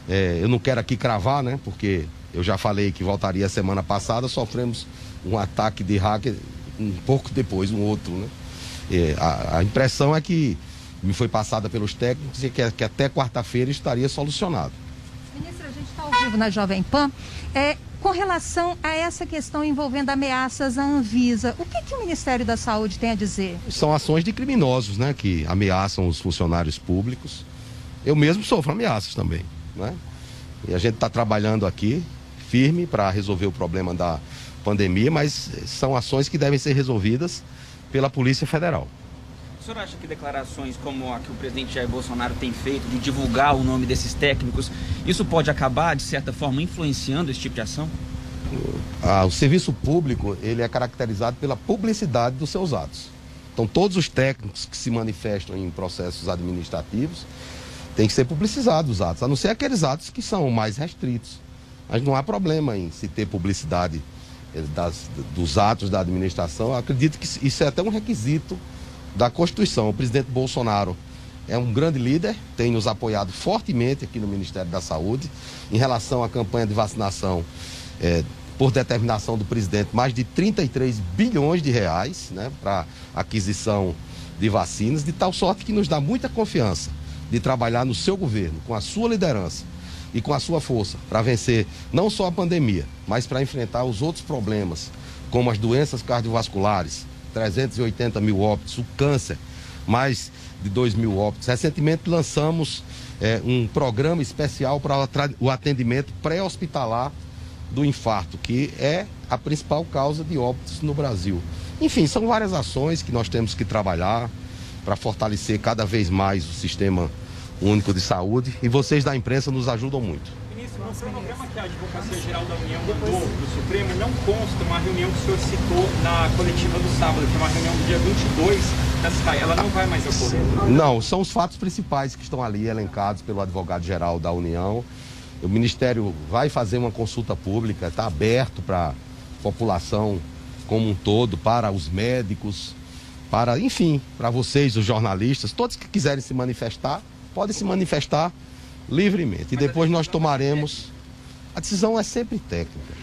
é, eu não quero aqui cravar, né? Porque eu já falei que voltaria semana passada, sofremos um ataque de hacker um pouco depois, um outro, né? É, a, a impressão é que me foi passada pelos técnicos e que, que até quarta-feira estaria solucionado. Ministro, a gente está ao vivo na Jovem Pan. É, com relação a essa questão envolvendo ameaças à Anvisa, o que, que o Ministério da Saúde tem a dizer? são ações de criminosos, né, que ameaçam os funcionários públicos. Eu mesmo sofro ameaças também, né? E a gente está trabalhando aqui firme para resolver o problema da pandemia, mas são ações que devem ser resolvidas pela Polícia Federal. O senhor acha que declarações como a que o presidente Jair Bolsonaro tem feito de divulgar o nome desses técnicos, isso pode acabar, de certa forma, influenciando esse tipo de ação? Ah, o serviço público ele é caracterizado pela publicidade dos seus atos. Então todos os técnicos que se manifestam em processos administrativos têm que ser publicizados os atos, a não ser aqueles atos que são mais restritos. Mas não há problema em se ter publicidade eh, das- dos atos da administração. Eu acredito que isso é até um requisito da Constituição. O presidente Bolsonaro é um grande líder, tem nos apoiado fortemente aqui no Ministério da Saúde em relação à campanha de vacinação. eh, por determinação do presidente, mais de 33 bilhões de reais né, para aquisição de vacinas, de tal sorte que nos dá muita confiança de trabalhar no seu governo, com a sua liderança e com a sua força, para vencer não só a pandemia, mas para enfrentar os outros problemas, como as doenças cardiovasculares, 380 mil óbitos, o câncer, mais de 2 mil óbitos. Recentemente lançamos eh, um programa especial para o atendimento pré-hospitalar do infarto, que é a principal causa de óbitos no Brasil. Enfim, são várias ações que nós temos que trabalhar para fortalecer cada vez mais o sistema único de saúde e vocês da imprensa nos ajudam muito. Ministro, no cronograma que a Advocacia Geral da União mandou para o Supremo, não consta uma reunião que o senhor citou na coletiva do sábado, que é uma reunião do dia 22 da SCAI. Ela não vai mais ocorrer? Não, são os fatos principais que estão ali elencados pelo advogado-geral da União. O Ministério vai fazer uma consulta pública, está aberto para a população como um todo, para os médicos, para, enfim, para vocês, os jornalistas, todos que quiserem se manifestar, podem se manifestar livremente. E depois nós tomaremos. A decisão é sempre técnica.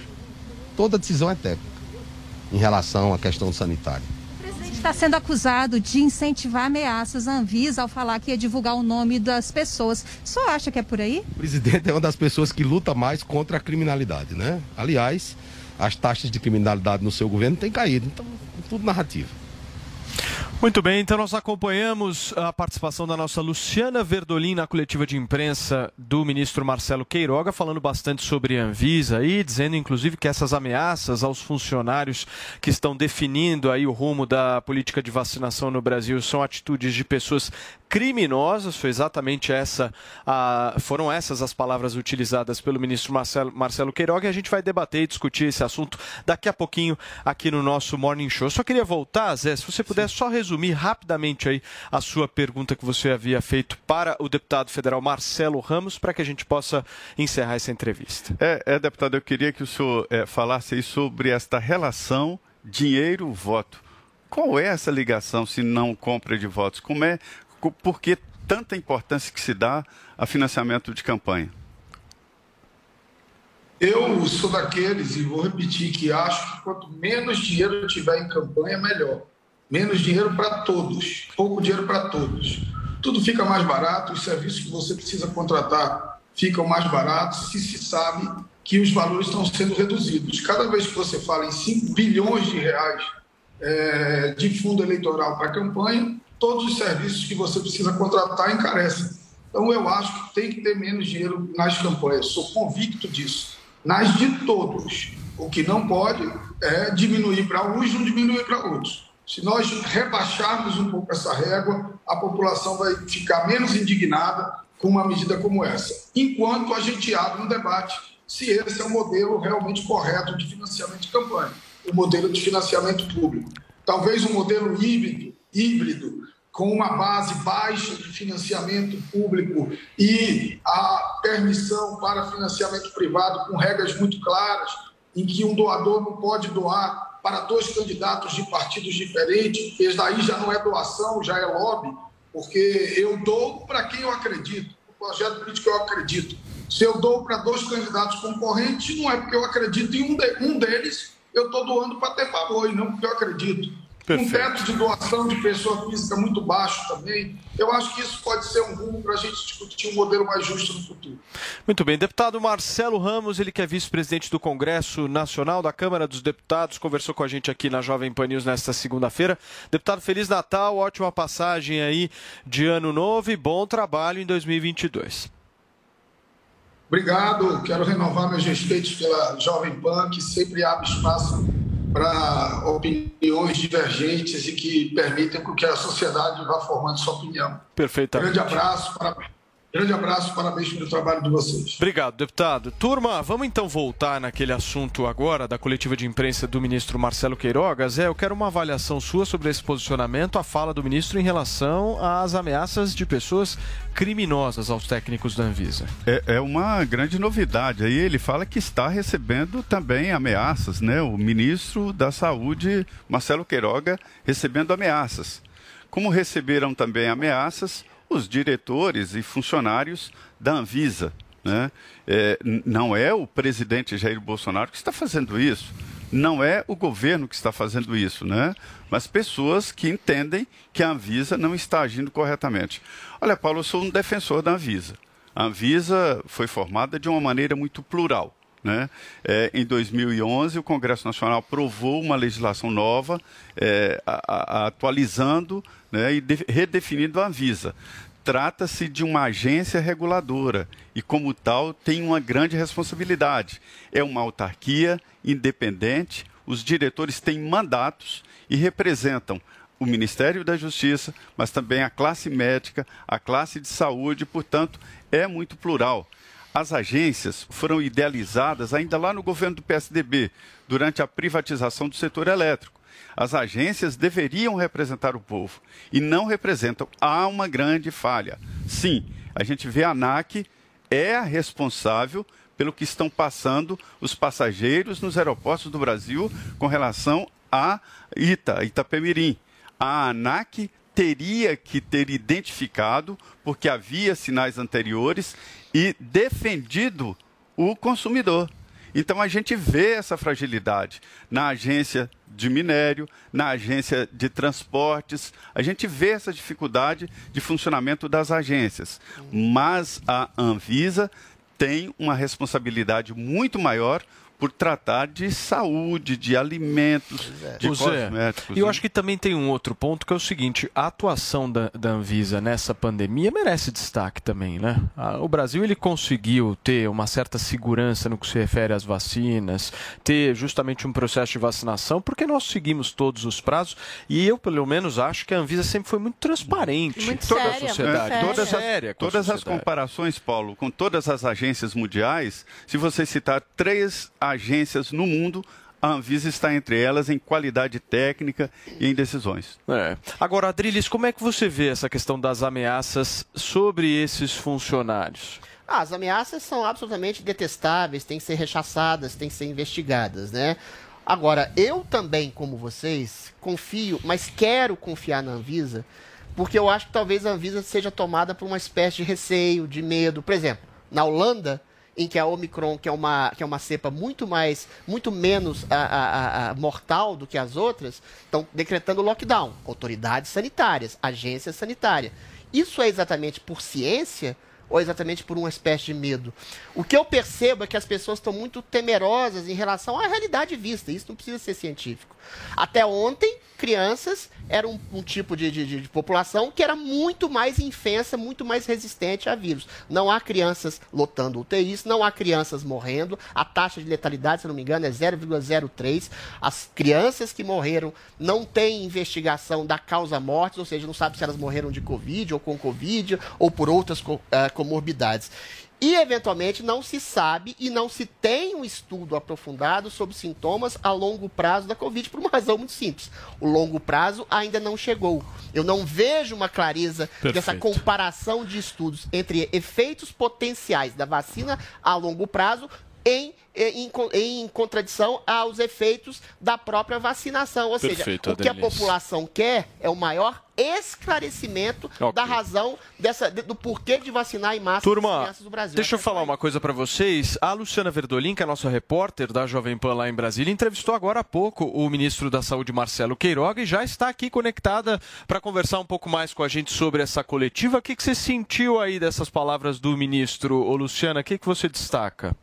Toda decisão é técnica em relação à questão sanitária. O presidente está sendo acusado de incentivar ameaças à Anvisa ao falar que ia divulgar o nome das pessoas. O senhor acha que é por aí? O presidente é uma das pessoas que luta mais contra a criminalidade, né? Aliás, as taxas de criminalidade no seu governo têm caído, então tudo narrativa. Muito bem, então nós acompanhamos a participação da nossa Luciana Verdolim na coletiva de imprensa do ministro Marcelo Queiroga, falando bastante sobre a Anvisa e dizendo inclusive que essas ameaças aos funcionários que estão definindo aí o rumo da política de vacinação no Brasil são atitudes de pessoas criminosas, foi exatamente essa, a, foram essas as palavras utilizadas pelo ministro Marcelo, Marcelo Queiroga e a gente vai debater e discutir esse assunto daqui a pouquinho aqui no nosso Morning Show. Só queria voltar, Zé, se você puder só resumir rapidamente aí a sua pergunta que você havia feito para o deputado federal Marcelo Ramos, para que a gente possa encerrar essa entrevista. É, é, deputado, eu queria que o senhor é, falasse aí sobre esta relação dinheiro-voto. Qual é essa ligação se não compra de votos? Como é, por que tanta importância que se dá a financiamento de campanha? Eu sou daqueles, e vou repetir, que acho que quanto menos dinheiro tiver em campanha, melhor. Menos dinheiro para todos, pouco dinheiro para todos. Tudo fica mais barato, os serviços que você precisa contratar ficam mais baratos se se sabe que os valores estão sendo reduzidos. Cada vez que você fala em 5 bilhões de reais eh, de fundo eleitoral para campanha, todos os serviços que você precisa contratar encarecem. Então, eu acho que tem que ter menos dinheiro nas campanhas, sou convicto disso. Nas de todos. O que não pode é diminuir para uns não diminuir para outros. Se nós rebaixarmos um pouco essa régua, a população vai ficar menos indignada com uma medida como essa. Enquanto a gente abre um debate se esse é o modelo realmente correto de financiamento de campanha, o modelo de financiamento público. Talvez um modelo híbrido, híbrido com uma base baixa de financiamento público e a permissão para financiamento privado com regras muito claras, em que um doador não pode doar para dois candidatos de partidos diferentes, porque daí já não é doação, já é lobby, porque eu dou para quem eu acredito, o projeto político eu acredito. Se eu dou para dois candidatos concorrentes, não é porque eu acredito em um, de- um deles, eu estou doando para ter favor e não porque eu acredito. Um teto de doação de pessoa física muito baixo também. Eu acho que isso pode ser um rumo para a gente discutir um modelo mais justo no futuro. Muito bem, deputado Marcelo Ramos, ele que é vice-presidente do Congresso Nacional da Câmara dos Deputados, conversou com a gente aqui na Jovem Pan News nesta segunda-feira. Deputado, Feliz Natal, ótima passagem aí de ano novo e bom trabalho em 2022. Obrigado, quero renovar meus respeitos pela Jovem Pan, que sempre abre espaço para opiniões divergentes e que permitem com que a sociedade vá formando sua opinião. Perfeitamente. Grande abraço, parabéns. Grande abraço, parabéns pelo trabalho de vocês. Obrigado, deputado. Turma, vamos então voltar naquele assunto agora da coletiva de imprensa do ministro Marcelo Queiroga. Zé, eu quero uma avaliação sua sobre esse posicionamento, a fala do ministro em relação às ameaças de pessoas criminosas aos técnicos da Anvisa. É, é uma grande novidade. Aí ele fala que está recebendo também ameaças, né? O ministro da Saúde, Marcelo Queiroga, recebendo ameaças. Como receberam também ameaças os diretores e funcionários da Anvisa. Né? É, não é o presidente Jair Bolsonaro que está fazendo isso. Não é o governo que está fazendo isso, né? Mas pessoas que entendem que a Anvisa não está agindo corretamente. Olha, Paulo, eu sou um defensor da Anvisa. A Anvisa foi formada de uma maneira muito plural. Né? É, em 2011, o Congresso Nacional aprovou uma legislação nova, é, a- a- atualizando né, e de- redefinindo a Anvisa. Trata-se de uma agência reguladora e, como tal, tem uma grande responsabilidade. É uma autarquia independente, os diretores têm mandatos e representam o Ministério da Justiça, mas também a classe médica, a classe de saúde, portanto, é muito plural. As agências foram idealizadas ainda lá no governo do PSDB, durante a privatização do setor elétrico. As agências deveriam representar o povo e não representam. Há uma grande falha. Sim, a gente vê a ANAC é a responsável pelo que estão passando os passageiros nos aeroportos do Brasil com relação a Ita, Itapemirim. A ANAC teria que ter identificado, porque havia sinais anteriores, e defendido o consumidor. Então a gente vê essa fragilidade na agência de minério, na agência de transportes, a gente vê essa dificuldade de funcionamento das agências. Mas a Anvisa tem uma responsabilidade muito maior por tratar de saúde, de alimentos, de Ô, Zé, cosméticos. E eu né? acho que também tem um outro ponto que é o seguinte: a atuação da, da Anvisa nessa pandemia merece destaque também, né? O Brasil ele conseguiu ter uma certa segurança no que se refere às vacinas, ter justamente um processo de vacinação, porque nós seguimos todos os prazos e eu, pelo menos, acho que a Anvisa sempre foi muito transparente Muito com a séria, sociedade. É, todas as, séria com a todas as sociedade. comparações, Paulo, com todas as agências mundiais, se você citar três agências no mundo, a Anvisa está entre elas em qualidade técnica e em decisões. É. Agora, Adriles, como é que você vê essa questão das ameaças sobre esses funcionários? Ah, as ameaças são absolutamente detestáveis, têm que ser rechaçadas, têm que ser investigadas, né? Agora, eu também, como vocês, confio, mas quero confiar na Anvisa, porque eu acho que talvez a Anvisa seja tomada por uma espécie de receio, de medo. Por exemplo, na Holanda, em que a Omicron, que é uma, que é uma cepa muito mais, muito menos a, a- a- mortal do que as outras, estão decretando lockdown. Autoridades sanitárias, agência sanitária. Isso é exatamente por ciência ou exatamente por uma espécie de medo? O que eu percebo é que as pessoas estão muito temerosas em relação à realidade vista. Isso não precisa ser científico. Até ontem, crianças eram um, um tipo de, de- de- população que era muito mais infensa, muito mais resistente a vírus. Não há crianças lotando UTIs, não há crianças morrendo. A taxa de letalidade, se não me engano, é 0,03. As crianças que morreram não têm investigação da causa morte, ou seja, não sabe se elas morreram de Covid ou com Covid ou por outras ah, comorbidades. E, eventualmente, não se sabe e não se tem um estudo aprofundado sobre sintomas a longo prazo da Covid, por uma razão muito simples. O longo prazo ainda não chegou. Eu não vejo uma clareza dessa Perfeito. comparação de estudos entre efeitos potenciais da vacina a longo prazo em, em, em contradição aos efeitos da própria vacinação. Ou Perfeito, seja, o que a população quer é o maior esclarecimento da razão dessa, do porquê de vacinar em massa as Turma, crianças do Brasil. deixa eu falar uma coisa pra vocês. A Luciana Verdolim, que é a nossa repórter da Jovem Pan lá em Brasília, entrevistou agora há pouco o ministro da Saúde, Marcelo Queiroga, e já está aqui conectada para conversar um pouco mais com a gente sobre essa coletiva. O que, que você sentiu aí dessas palavras do ministro? Ô, Luciana, o que, que você destaca?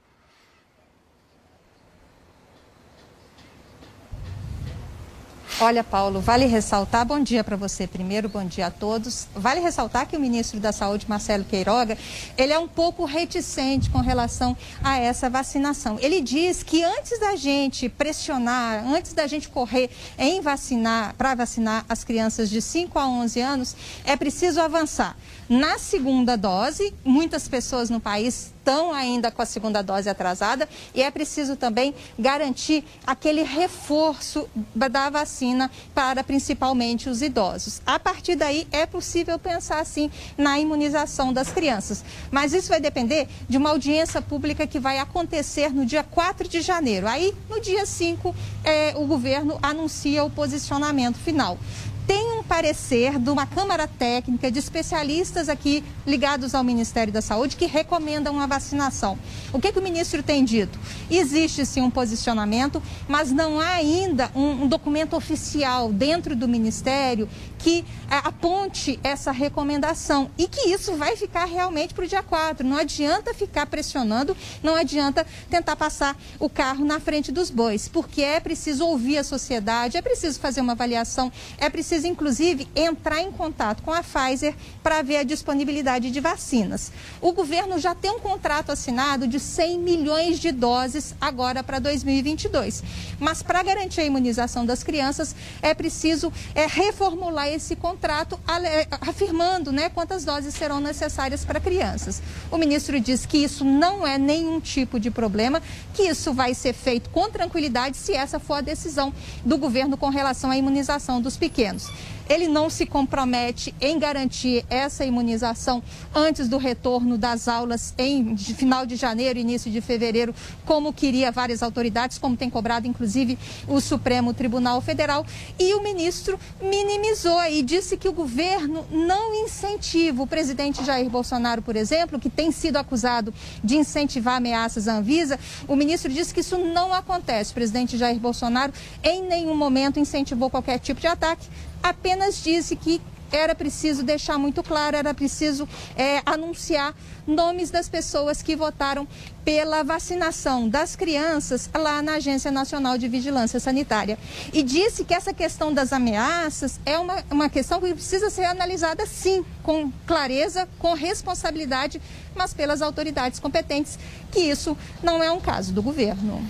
Olha, Paulo, vale ressaltar, bom dia para você primeiro, bom dia a todos. Vale ressaltar que o ministro da Saúde, Marcelo Queiroga, ele é um pouco reticente com relação a essa vacinação. Ele diz que antes da gente pressionar, antes da gente correr em vacinar, para vacinar as crianças de 5 a 11 anos, é preciso avançar. Na segunda dose, muitas pessoas no país estão ainda com a segunda dose atrasada e é preciso também garantir aquele reforço da vacina para principalmente os idosos. A partir daí é possível pensar sim na imunização das crianças, mas isso vai depender de uma audiência pública que vai acontecer no dia 4 de janeiro. Aí, no dia 5, eh, o governo anuncia o posicionamento final tem parecer de uma Câmara Técnica de especialistas aqui ligados ao Ministério da Saúde que recomendam a vacinação. O que, que o ministro tem dito? Existe sim um posicionamento, mas não há ainda um, um documento oficial dentro do Ministério que eh, aponte essa recomendação e que isso vai ficar realmente para o dia 4. Não adianta ficar pressionando, não adianta tentar passar o carro na frente dos bois, porque é preciso ouvir a sociedade, é preciso fazer uma avaliação, é preciso inclusive entrar em contato com a Pfizer para ver a disponibilidade de vacinas. O governo já tem um contrato assinado de 100 milhões de doses agora para 2022. Mas para garantir a imunização das crianças é preciso é, reformular esse contrato afirmando né, quantas doses serão necessárias para crianças. O ministro diz que isso não é nenhum tipo de problema, que isso vai ser feito com tranquilidade se essa for a decisão do governo com relação à imunização dos pequenos. Ele não se compromete em garantir essa imunização antes do retorno das aulas em final de janeiro, início de fevereiro, como queria várias autoridades, como tem cobrado inclusive o Supremo Tribunal Federal. E o ministro minimizou e disse que o governo não incentiva. O presidente Jair Bolsonaro, por exemplo, que tem sido acusado de incentivar ameaças à Anvisa, o ministro disse que isso não acontece. O presidente Jair Bolsonaro em nenhum momento incentivou qualquer tipo de ataque apenas disse que era preciso deixar muito claro, era preciso é, anunciar nomes das pessoas que votaram pela vacinação das crianças lá na Agência Nacional de Vigilância Sanitária. E disse que essa questão das ameaças é uma, uma questão que precisa ser analisada, sim, com clareza, com responsabilidade, mas pelas autoridades competentes, que isso não é um caso do governo.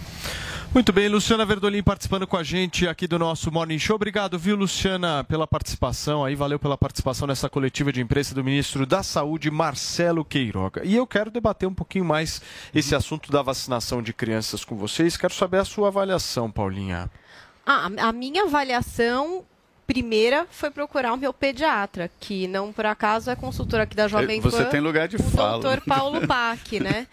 Muito bem, Luciana Verdolim participando com a gente aqui do nosso Morning Show. Obrigado, viu, Luciana, pela participação aí. Valeu pela participação nessa coletiva de imprensa do ministro da Saúde, Marcelo Queiroga. E eu quero debater um pouquinho mais esse assunto da vacinação de crianças com vocês. Quero saber a sua avaliação, Paulinha. Ah, a minha avaliação primeira foi procurar o meu pediatra, que não por acaso é consultor aqui da Jovem Pan. Você tem lugar de o fala. doutor Paulo (laughs) Pac, né?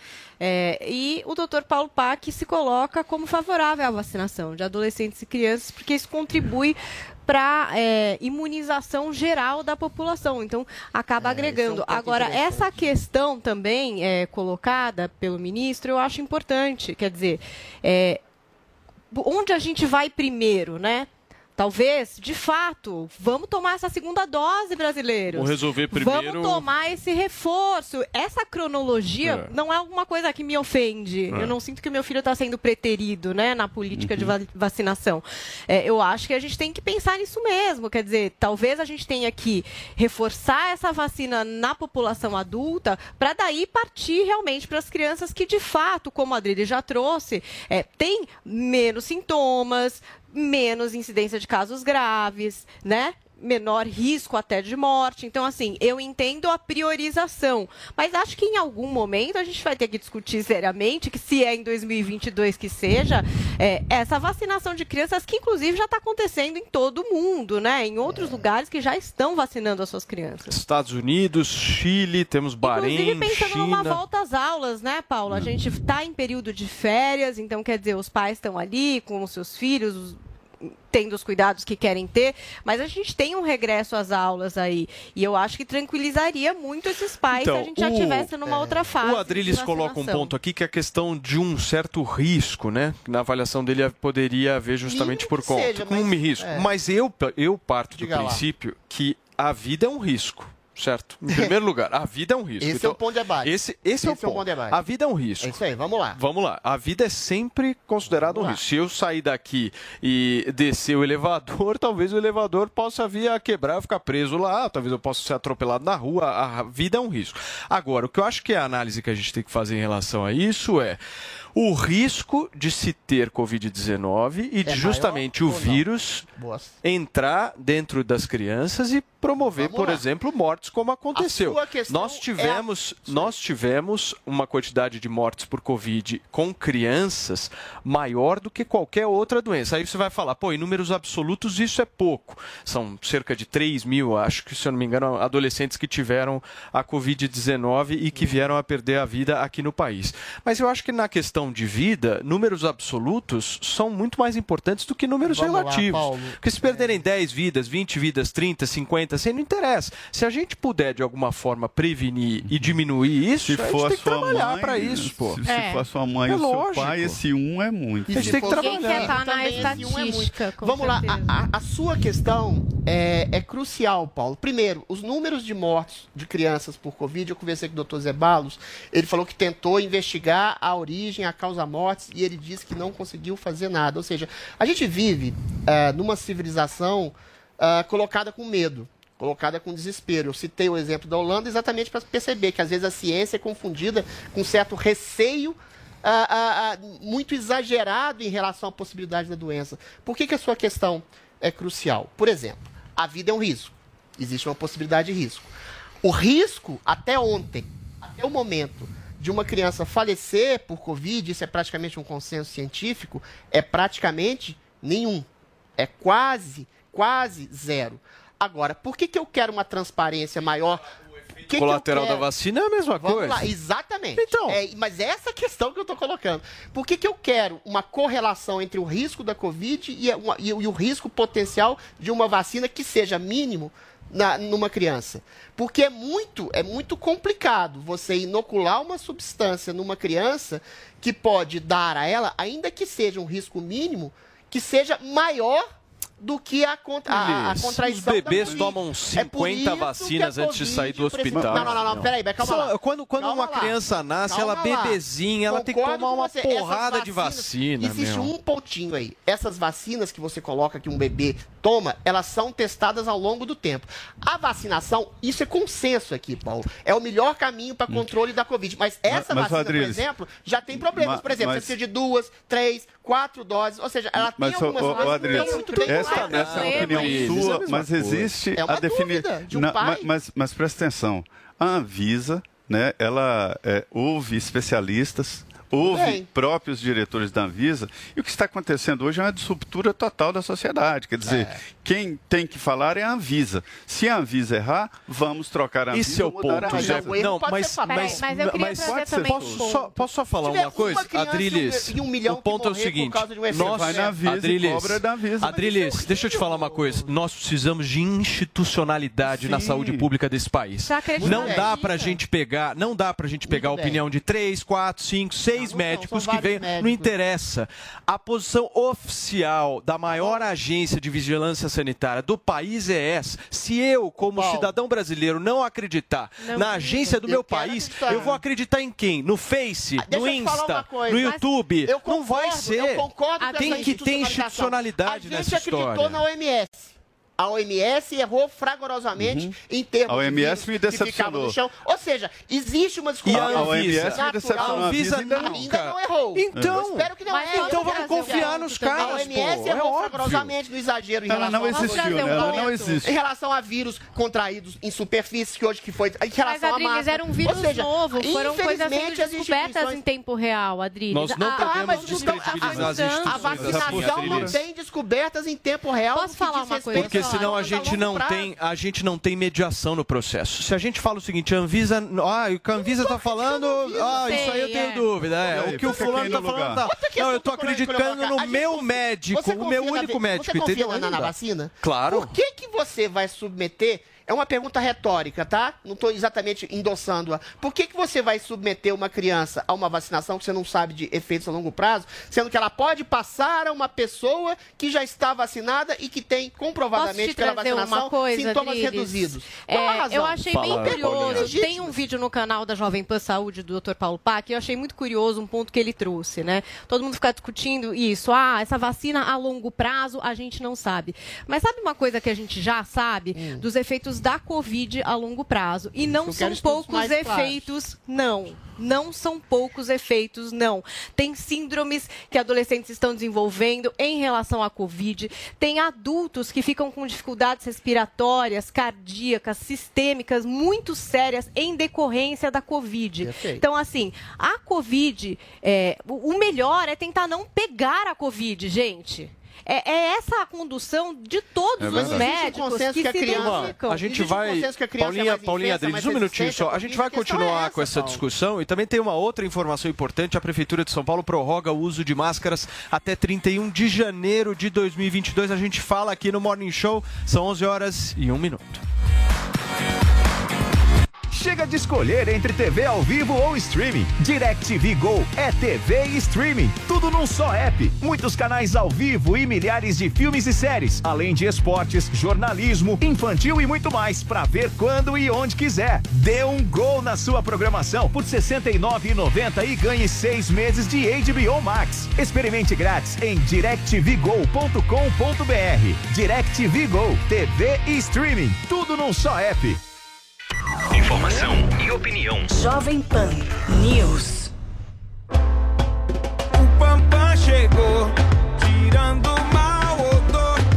É, e o doutor Paulo Pac se coloca como favorável à vacinação de adolescentes e crianças, porque isso contribui para é, imunização geral da população. Então, acaba agregando. Agora, essa questão também é, colocada pelo ministro, eu acho importante. Quer dizer, é, onde a gente vai primeiro, né? Talvez, de fato, vamos tomar essa segunda dose, brasileiros. Vamos resolver primeiro- Vamos tomar esse reforço. Essa cronologia É. não é alguma coisa que me ofende. É. Eu não sinto que o meu filho está sendo preterido, né, na política Uhum. de va- vacinação. É, eu acho que a gente tem que pensar nisso mesmo. Quer dizer, talvez a gente tenha que reforçar essa vacina na população adulta para daí partir realmente para as crianças que, de fato, como a Adriele já trouxe, é, tem menos sintomas, menos incidência de casos graves, né? Menor risco até de morte. Então, assim, eu entendo a priorização. Mas acho que em algum momento a gente vai ter que discutir seriamente que, se é em 2022 que seja, é, essa vacinação de crianças, que inclusive já está acontecendo em todo o mundo, né? Em outros lugares que já estão vacinando as suas crianças. Estados Unidos, Chile, temos Bahrein, Inclusive pensando numa China. volta às aulas, né, Paulo? A gente está em período de férias, então quer dizer, os pais estão ali com os seus filhos, os- tendo os cuidados que querem ter, mas a gente tem um regresso às aulas aí. E eu acho que tranquilizaria muito esses pais se a gente já Então, estivesse numa outra fase. O Adriles coloca um ponto aqui que é a questão de um certo risco, né? Na avaliação dele poderia haver justamente por conta. seja, com um mas- risco. é. Mas eu, eu parto Diga do lá. princípio que a vida é um risco. Certo? Em primeiro lugar, a vida é um risco. Esse é o ponto de debate. Esse, esse, é o Esse é o ponto. ponto de debate. A vida é um risco. É isso aí, vamos lá. Vamos lá. A vida é sempre considerada um risco. Se eu sair daqui e descer o elevador, (laughs) talvez o elevador possa vir a quebrar, ficar preso lá, talvez eu possa ser atropelado na rua. A vida é um risco. Agora, o que eu acho que é a análise que a gente tem que fazer em relação a isso é o risco de se ter Covid-19 e de É justamente o vírus entrar dentro das crianças e promover, Vamos por lá. exemplo, mortes como aconteceu. Nós é tivemos, nós tivemos uma quantidade de mortes por Covid com crianças maior do que qualquer outra doença. Aí você vai falar, pô, em números absolutos isso é pouco. São cerca de 3 mil, acho que, se eu não me engano, adolescentes que tiveram a Covid-19 e que vieram a perder a vida aqui no país. Mas eu acho que na questão de vida, números absolutos são muito mais importantes do que números Vamos lá, relativos. Paulo. Porque se perderem 10 vidas, 20 vidas, 30, 50, 100, não interessa. Se a gente puder, de alguma forma, prevenir e diminuir isso, Se a gente for a tem que sua trabalhar mãe, para isso, pô. Se, se for a sua mãe É ou seu lógico. pai, esse um é muito. A gente tem que Quem quer estar na esse um é estatística, Vamos lá, certeza. a, a- a sua questão é, é crucial, Paulo. Primeiro, os números de mortes de crianças por Covid, eu conversei com o Dr. Zé Balos, ele falou que tentou investigar a origem, a causa mortes, e ele disse que não conseguiu fazer nada. Ou seja, a gente vive ah, numa civilização ah, colocada com medo. Colocada com desespero. Eu citei o exemplo da Holanda exatamente para perceber que às vezes a ciência é confundida com certo receio ah, ah, ah, muito exagerado em relação à possibilidade da doença. Por que, que a sua questão é crucial? Por exemplo, a vida é um risco. Existe uma possibilidade de risco. O risco, até ontem, até o momento de uma criança falecer por Covid, isso é praticamente um consenso científico, é praticamente nenhum. É quase, quase zero. Agora, por que, que eu quero uma transparência maior? Que que colateral da quero? vacina é a mesma Vamos coisa. lá, exatamente. Então. mas é essa questão que eu estou colocando. Por que, que eu quero uma correlação entre o risco da Covid e, uma- e e o risco potencial de uma vacina que seja mínimo na, numa criança? Porque é muito, é muito complicado você inocular uma substância numa criança que pode dar a ela, ainda que seja um risco mínimo, que seja maior do que a, contra, a, a Os contradição bebês tomam É por 50 isso vacinas antes de sair do hospital. Não, não, não, não, peraí, calma Só- lá. Quando, quando Calma uma lá. criança nasce, Calma ela lá. bebezinha, ela tem que Concordo tomar uma porrada de vacinas- vacina, Existe meu. um pontinho aí. Essas vacinas que você coloca que um bebê toma, elas são testadas ao longo do tempo. A vacinação, isso é consenso aqui, Paulo. É o melhor caminho para controle da Covid. Mas essa mas, vacina, Rodrigues, por exemplo, já tem problemas. ma- Por exemplo, mas- você precisa de duas, três, quatro doses. Ou seja, ela Mas, tem algumas coisas Adriano, que estão muito bem essa, essa é uma opinião Isso, sua, é a mesma mas existe É uma a definição. de um pai. mas, mas presta atenção. A Anvisa, né, ela é, ouve especialistas, ouve bem. próprios diretores da Anvisa, e o que está acontecendo hoje é uma disruptura total da sociedade. Quer dizer, É. quem tem que falar é a Anvisa. Se a Anvisa errar, vamos trocar a Anvisa. Esse é o a ponto, Anvisa. Zé. Não, mas, mas, mas eu queria mas trazer pode ser- também posso, só, posso só falar uma coisa? uma Adriles, e um milhão o ponto é o seguinte, um nós, Vai na Anvisa Adriles, cobra da Anvisa. Adriles, deixa eu te falar uma coisa, nós precisamos de institucionalidade na Sim. saúde pública desse país. Não dá pra gente pegar, não dá pra gente pegar a opinião de três, quatro, cinco, seis médicos são que vêm, médicos. não interessa. A posição oficial da maior agência de vigilância sanitária do país é essa. Se eu, como cidadão brasileiro, não acreditar Não na agência do eu meu país, acreditar. eu vou acreditar em quem? No Face, Ah, no Insta, no YouTube? Eu não vai concordo, ser. Eu concordo Tem que ter institucionalidade A gente nessa acreditou história. na OMS. A OMS errou fragorosamente em termos A OMS de me que decepcionou. no chão. Ou seja, existe uma discussão a A OMS me natural. decepcionou. A Anvisa ainda nunca. Ainda não errou. Então, Eu espero que não erre. então Eu vamos confiar nos A caras, OMS pô, é errou óbvio. fragorosamente no exagero em Ela relação não existiu, vírus. né? Ela não existe. Em relação a vírus contraídos em superfícies, que hoje que foi. Em relação Mas, a Adriles, era um vírus seja, novo. Foram coisas sendo infelizmente, as descobertas em tempo real, Adriles. Nós não Ah, podemos mas tudo bem, descredibilizar as a- instituições. A vacinação não tem descobertas em tempo real. Posso falar uma coisa? Porque senão a gente não tem, a gente não tem mediação no processo. Se a gente fala o seguinte, a Anvisa, ah, o que a Anvisa tá falando, ah, isso aí eu tenho é. dúvida, é. O que o fulano tá falando, tá. Questão Não, eu tô acreditando no meu médico, o meu único médico, Você confia entendeu? na, vacina? Claro. Por que, que você vai submeter... É uma pergunta retórica, tá? Não estou exatamente endossando-a. Por que, que você vai submeter uma criança a uma vacinação que você não sabe de efeitos a longo prazo, sendo que ela pode passar a uma pessoa que já está vacinada e que tem comprovadamente te pela vacinação coisa, sintomas Adriles? reduzidos? É, eu achei Fala, bem curioso. Tem um vídeo no canal da Jovem Pan Saúde do Dr. Paulo Pac. Eu achei muito curioso um ponto que ele trouxe, né? Todo mundo fica discutindo isso. Ah, essa vacina a longo prazo a gente não sabe. Mas sabe uma coisa que a gente já sabe dos efeitos da Covid a longo prazo? E não. Eu são poucos claros. efeitos, não. Não são poucos efeitos, não. Tem síndromes que adolescentes estão desenvolvendo em relação à Covid. Tem adultos que ficam com dificuldades respiratórias, cardíacas, sistêmicas muito sérias em decorrência da Covid. Perfeito. Então, assim, a Covid, é, o melhor é tentar não pegar a Covid, gente. É, é essa a condução de todos É os um médicos consenso que, que a se criança-. A gente Existe um vai. consenso que a criança é Paulinha, mais Paulinha Adriles, um minutinho só. A gente vai continuar é essa, com essa Paulo. discussão e também tem uma outra informação importante. A Prefeitura de São Paulo prorroga o uso de máscaras até 31 de janeiro de 2022. A gente fala aqui no Morning Show. São 11 horas e 1 minuto. Chega de escolher entre TV ao vivo ou streaming. DirecTV Go é TV e streaming. Tudo num só app. Muitos canais ao vivo e milhares de filmes e séries. Além de esportes, jornalismo, infantil e muito mais. Pra ver quando e onde quiser. Dê um gol na sua programação por R$ 69,90 e ganhe seis meses de HBO Max. Experimente grátis em directvgo.com.br. DirecTV Go. TV e streaming. Tudo num só app. Informação e opinião. Jovem Pan News. O Pampam chegou, tirando odor.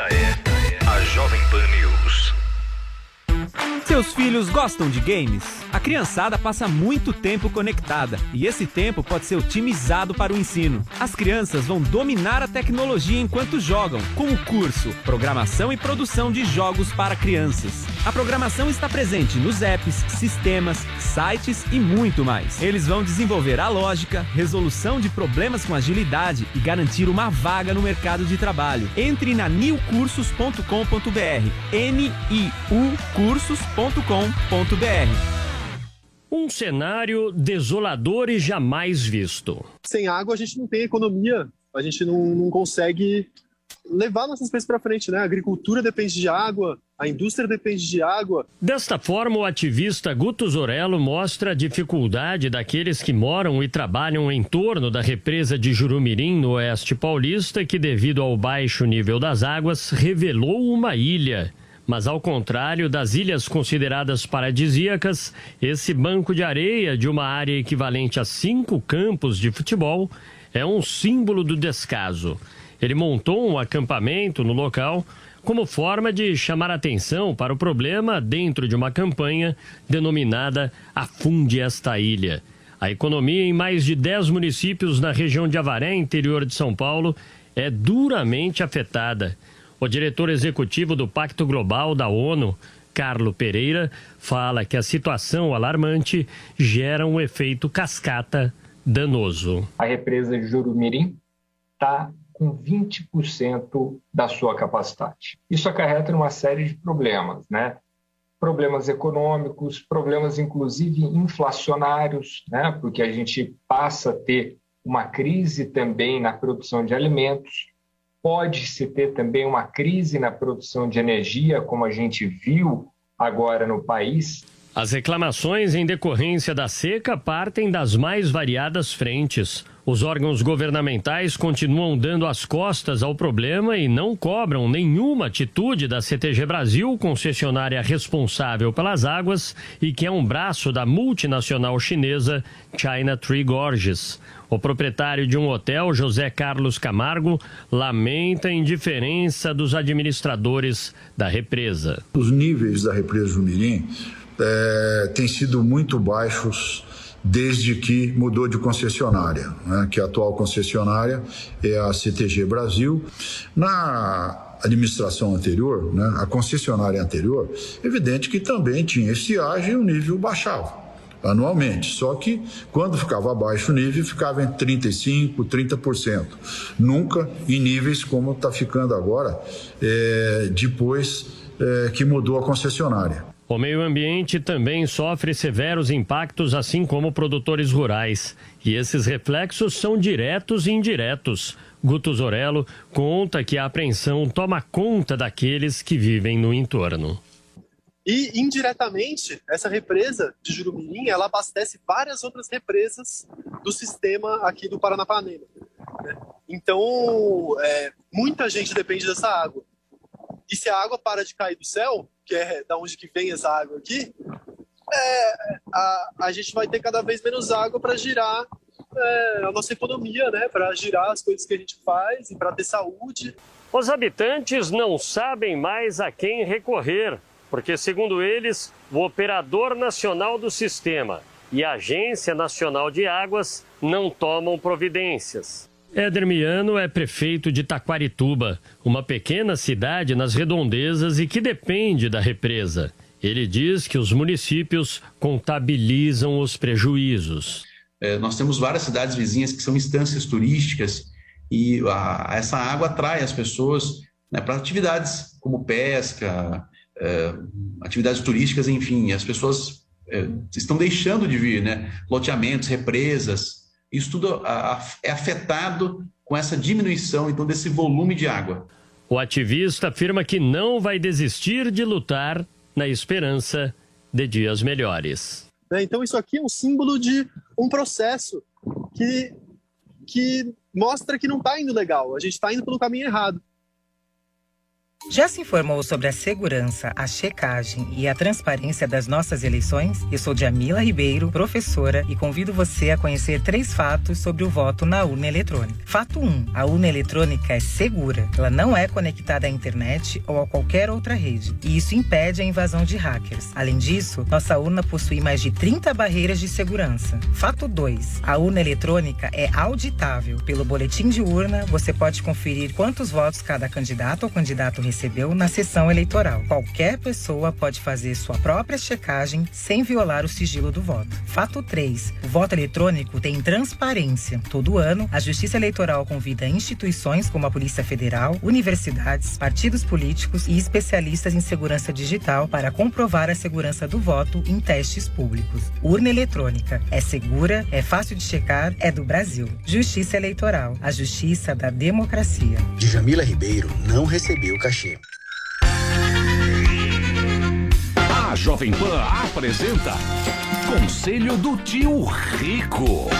Esta, esta é a Jovem Pan News. Seus filhos gostam de games? A criançada passa muito tempo conectada e esse tempo pode ser otimizado para o ensino. As crianças vão dominar a tecnologia enquanto jogam, com o curso Programação e Produção de Jogos para Crianças. A programação está presente nos apps, sistemas, sites e muito mais. Eles vão desenvolver a lógica, resolução de problemas com agilidade e garantir uma vaga no mercado de trabalho. Entre na newcursos.com.br. N-I-U cursos.com.br. Um cenário desolador e jamais visto. Sem água a gente não tem economia, a gente não, não consegue levar nossas coisas para frente, né? A agricultura depende de água, a indústria depende de água. Desta forma, o ativista Guto Zorello mostra a dificuldade daqueles que moram e trabalham em torno da represa de Jurumirim, no oeste paulista, que, devido ao baixo nível das águas, revelou uma ilha. Mas, ao contrário das ilhas consideradas paradisíacas, esse banco de areia de uma área equivalente a cinco campos de futebol é um símbolo do descaso. Ele montou um acampamento no local como forma de chamar atenção para o problema dentro de uma campanha denominada Afunde esta ilha. A economia em mais de 10 municípios na região de Avaré, interior de São Paulo, é duramente afetada. O diretor executivo do Pacto Global da ONU, Carlo Pereira, fala que a situação alarmante gera um efeito cascata danoso. A represa de Jurumirim está com 20% da sua capacidade. Isso acarreta uma série de problemas, né? Problemas econômicos, problemas inclusive inflacionários, né? Porque a gente passa a ter uma crise também na produção de alimentos, pode-se ter também uma crise na produção de energia, como a gente viu agora no país. As reclamações em decorrência da seca partem das mais variadas frentes. Os órgãos governamentais continuam dando as costas ao problema e não cobram nenhuma atitude da CTG Brasil, concessionária responsável pelas águas e que é um braço da multinacional chinesa China Tree Gorges. O proprietário de um hotel, José Carlos Camargo, lamenta a indiferença dos administradores da represa. Os níveis da represa Jumirim eh, têm sido muito baixos desde que mudou de concessionária, né, que a atual concessionária é a CTG Brasil. Na administração anterior, né, a concessionária anterior, evidente que também tinha estiagem e o nível baixava anualmente. Só que quando ficava abaixo o nível, ficava em 35%, 30%. Nunca em níveis como está ficando agora, é, depois é, que mudou a concessionária. O meio ambiente também sofre severos impactos, assim como produtores rurais. E esses reflexos são diretos e indiretos. Guto Zorello conta que a apreensão toma conta daqueles que vivem no entorno. E, indiretamente, essa represa de Jurumirim, ela abastece várias outras represas do sistema aqui do Paranapanema. né? Então, é, muita gente depende dessa água. E se a água para de cair do céu, que é da onde que vem essa água aqui, é, a, a gente vai ter cada vez menos água para girar é, a nossa economia, né? Para girar as coisas que a gente faz e para ter saúde. Os habitantes não sabem mais a quem recorrer, porque, segundo eles, o operador nacional do sistema e a Agência Nacional de Águas não tomam providências. Éder Miano é prefeito de Taquarituba, uma pequena cidade nas redondezas e que depende da represa. Ele diz que os municípios contabilizam os prejuízos. É, nós temos várias cidades vizinhas que são instâncias turísticas e a- essa água atrai as pessoas né, para atividades como pesca, é, atividades turísticas, enfim. As pessoas é, estão deixando de vir, né? Loteamentos, represas, isso tudo a- a- é afetado com essa diminuição então desse volume de água. O ativista afirma que não vai desistir de lutar na esperança de dias melhores. né? Então, isso aqui é um símbolo de um processo que, que mostra que não está indo legal, a gente está indo pelo caminho errado. Já se informou sobre a segurança, a checagem e a transparência das nossas eleições? Eu sou Jamila Ribeiro, professora, e convido você a conhecer três fatos sobre o voto na urna eletrônica. Fato 1. A urna eletrônica é segura. Ela não é conectada à internet ou a qualquer outra rede, e isso impede a invasão de hackers. Além disso, nossa urna possui mais de 30 barreiras de segurança. Fato 2. A urna eletrônica é auditável. Pelo boletim de urna, você pode conferir quantos votos cada candidato ou candidato recebeu na sessão eleitoral. Qualquer pessoa pode fazer sua própria checagem sem violar o sigilo do voto. Fato 3. O voto eletrônico tem transparência. Todo ano, a Justiça Eleitoral convida instituições como a Polícia Federal, universidades, partidos políticos e especialistas em segurança digital para comprovar a segurança do voto em testes públicos. Urna eletrônica é segura, é fácil de checar, é do Brasil. Justiça Eleitoral, a justiça da democracia. Djamila Ribeiro não recebeu cachê. A Jovem Pan apresenta Conselho do Tio Rico.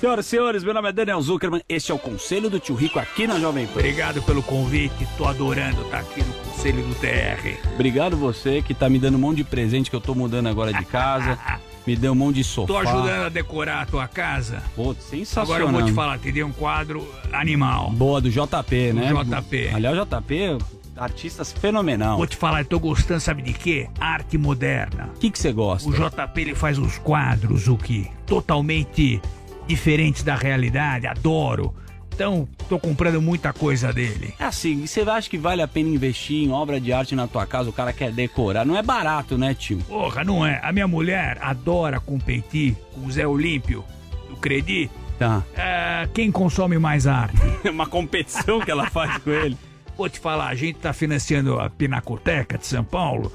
Senhoras e senhores, meu nome é Daniel Zuckerman. Este é o Conselho do Tio Rico aqui na Jovem Pan. Obrigado pelo convite, tô adorando estar aqui no Conselho do TR. Obrigado você que tá me dando um monte de presente que eu tô mudando agora de casa. (laughs) me deu um monte de sofá. Tô ajudando a decorar a tua casa. Pô, sensacional. Agora eu vou te falar, te dei um quadro animal. Boa, do JP, né? Do JP. Aliás, o JP, artistas fenomenal. Vou te falar, eu tô gostando, sabe de quê? Arte moderna. O que que você gosta? O JP ele faz uns quadros, o que? Totalmente diferentes da realidade, adoro. Então, tô comprando muita coisa dele. É assim, e você acha que vale a pena investir em obra de arte na tua casa? O cara quer decorar. Não é barato, né, tio? Porra, não é. A minha mulher adora competir com o Zé Olímpio, do Credi. Tá. É, quem consome mais arte? (laughs) Uma competição que ela faz com ele. Vou te falar, a gente tá financiando a Pinacoteca de São Paulo.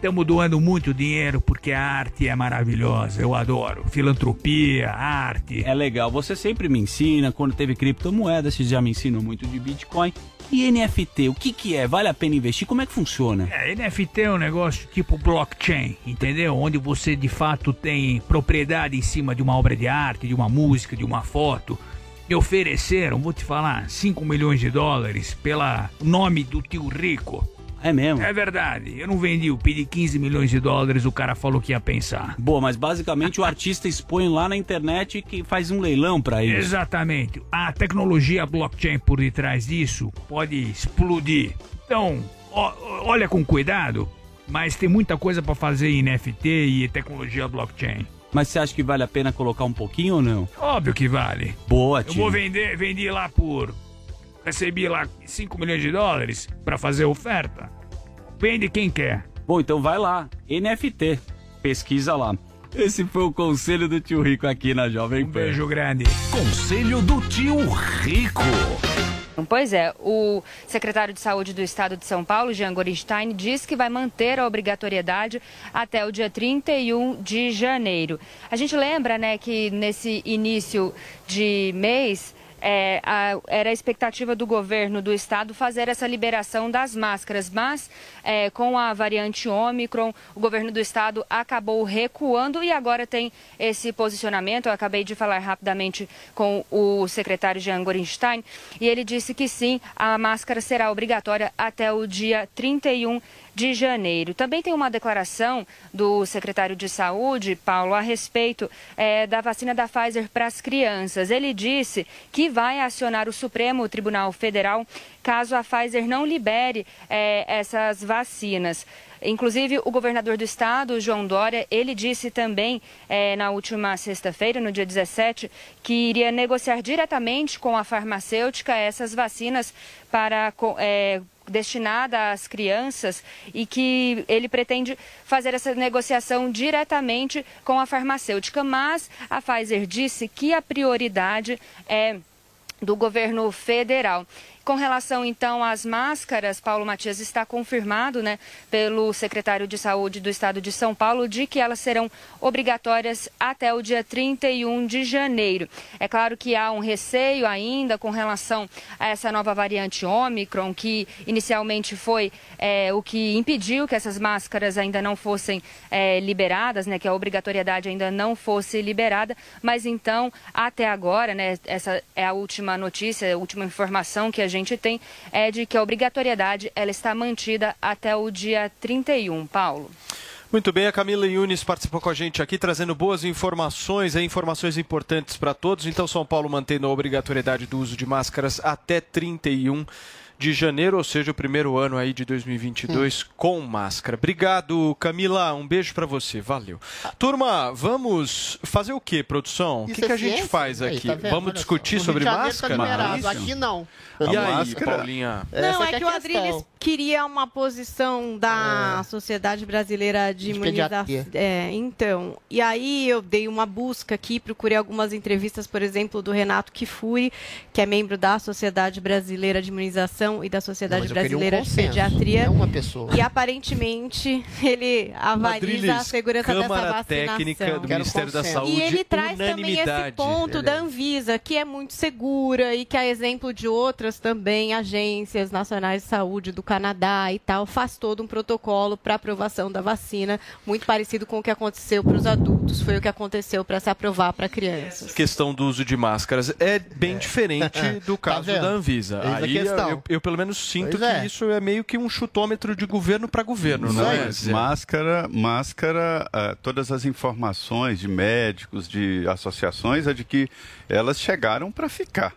Estamos doando muito dinheiro porque a arte é maravilhosa. Eu adoro. Filantropia, arte. É legal. Você sempre me ensina. Quando teve criptomoedas, você já me ensinou muito de Bitcoin. E NFT, o que que é? Vale a pena investir? Como é que funciona? É, NFT é um negócio tipo blockchain, entendeu? Onde você de fato tem propriedade em cima de uma obra de arte, de uma música, de uma foto. Me ofereceram, vou te falar, 5 milhões de dólares pela nome do tio Rico. É mesmo? É verdade. Eu não vendi, eu pedi 15 milhões de dólares, o cara falou que ia pensar. Boa, mas basicamente o artista expõe lá na internet que faz um leilão pra isso. Exatamente. A tecnologia blockchain por detrás disso pode explodir. Então, ó- olha com cuidado, mas tem muita coisa pra fazer em NFT e tecnologia blockchain. Mas você acha que vale a pena colocar um pouquinho ou não? Óbvio que vale. Boa, Eu tio. vou vender, vendi lá por. Recebi lá 5 milhões de dólares pra fazer oferta. Vende quem quer. Bom, então vai lá. NFT. Pesquisa lá. Esse foi o conselho do tio Rico aqui na Jovem Pan. Beijo grande. Conselho do Tio Rico. Pois é, o secretário de Saúde do Estado de São Paulo, Jean Gorenstein, diz que vai manter a obrigatoriedade até o dia 31 de janeiro. A gente lembra, né, que nesse início de mês é, a- era a expectativa do governo do estado fazer essa liberação das máscaras, mas é, com a variante Ômicron, o governo do estado acabou recuando e agora tem esse posicionamento. Eu acabei de falar rapidamente com o secretário Jean Gorenstein e ele disse que sim, a máscara será obrigatória até o dia 31 de janeiro. Também tem uma declaração do secretário de Saúde, Paulo, a respeito eh, da vacina da Pfizer para as crianças. Ele disse que vai acionar o Supremo Tribunal Federal caso a Pfizer não libere eh, essas vacinas. Inclusive, o governador do estado, João Dória, ele disse também eh, na última sexta-feira, no dia 17, que iria negociar diretamente com a farmacêutica essas vacinas para eh, destinada às crianças e que ele pretende fazer essa negociação diretamente com a farmacêutica, mas a Pfizer disse que a prioridade é do governo federal. Com relação então às máscaras, Paulo Matias está confirmado, né, pelo secretário de Saúde do Estado de São Paulo de que elas serão obrigatórias até o dia 31 de janeiro. É claro que há um receio ainda com relação a essa nova variante Ômicron, que inicialmente foi é, o que impediu que essas máscaras ainda não fossem é, liberadas, né, que a obrigatoriedade ainda não fosse liberada, mas então, até agora, né, essa é a última notícia, a última informação que a gente gente tem é de que a obrigatoriedade ela está mantida até o dia 31. Paulo. Muito bem, a Camila Yunis participou com a gente aqui, trazendo boas informações, é, informações importantes para todos. Então, São Paulo mantendo a obrigatoriedade do uso de máscaras até 31 de janeiro, ou seja, o primeiro ano aí de 2022 com máscara. Obrigado, Camila. Um beijo para você. Valeu. Turma, vamos fazer o que, produção? O que, Isso que é a gente ciência? faz Aí, aqui? tá vendo? vamos discutir sobre tá máscara? Isso? aqui não. E A aí, máscara- Paulinha? Não, é que é que o Adriles queria uma posição da Sociedade Brasileira de, De Imunização. É, então. E aí eu dei uma busca aqui, procurei algumas entrevistas, por exemplo, do Renato Kifuri, que é membro da Sociedade Brasileira de Imunização e da Sociedade Não, eu queria um Brasileira de consenso, Pediatria. não uma pessoa. E aparentemente ele avaliza Adriles, a segurança dessa vacinação. Técnica do Ministério da Saúde, E ele traz também esse ponto da Anvisa, que é muito segura e que, a exemplo de outras também agências nacionais de saúde do Canadá e tal, faz todo um protocolo para aprovação da vacina, muito parecido com o que aconteceu para os adultos, foi o que aconteceu para se aprovar para crianças. questão do uso de máscaras é bem diferente (laughs) do Tá caso vendo? da Anvisa. Eis a Aí questão. eu, eu, pelo menos sinto Pois que é. isso é meio que um chutômetro de governo para governo, não é? Zé? Máscara, máscara, ah, todas as informações de médicos, de associações, é de que elas chegaram para ficar.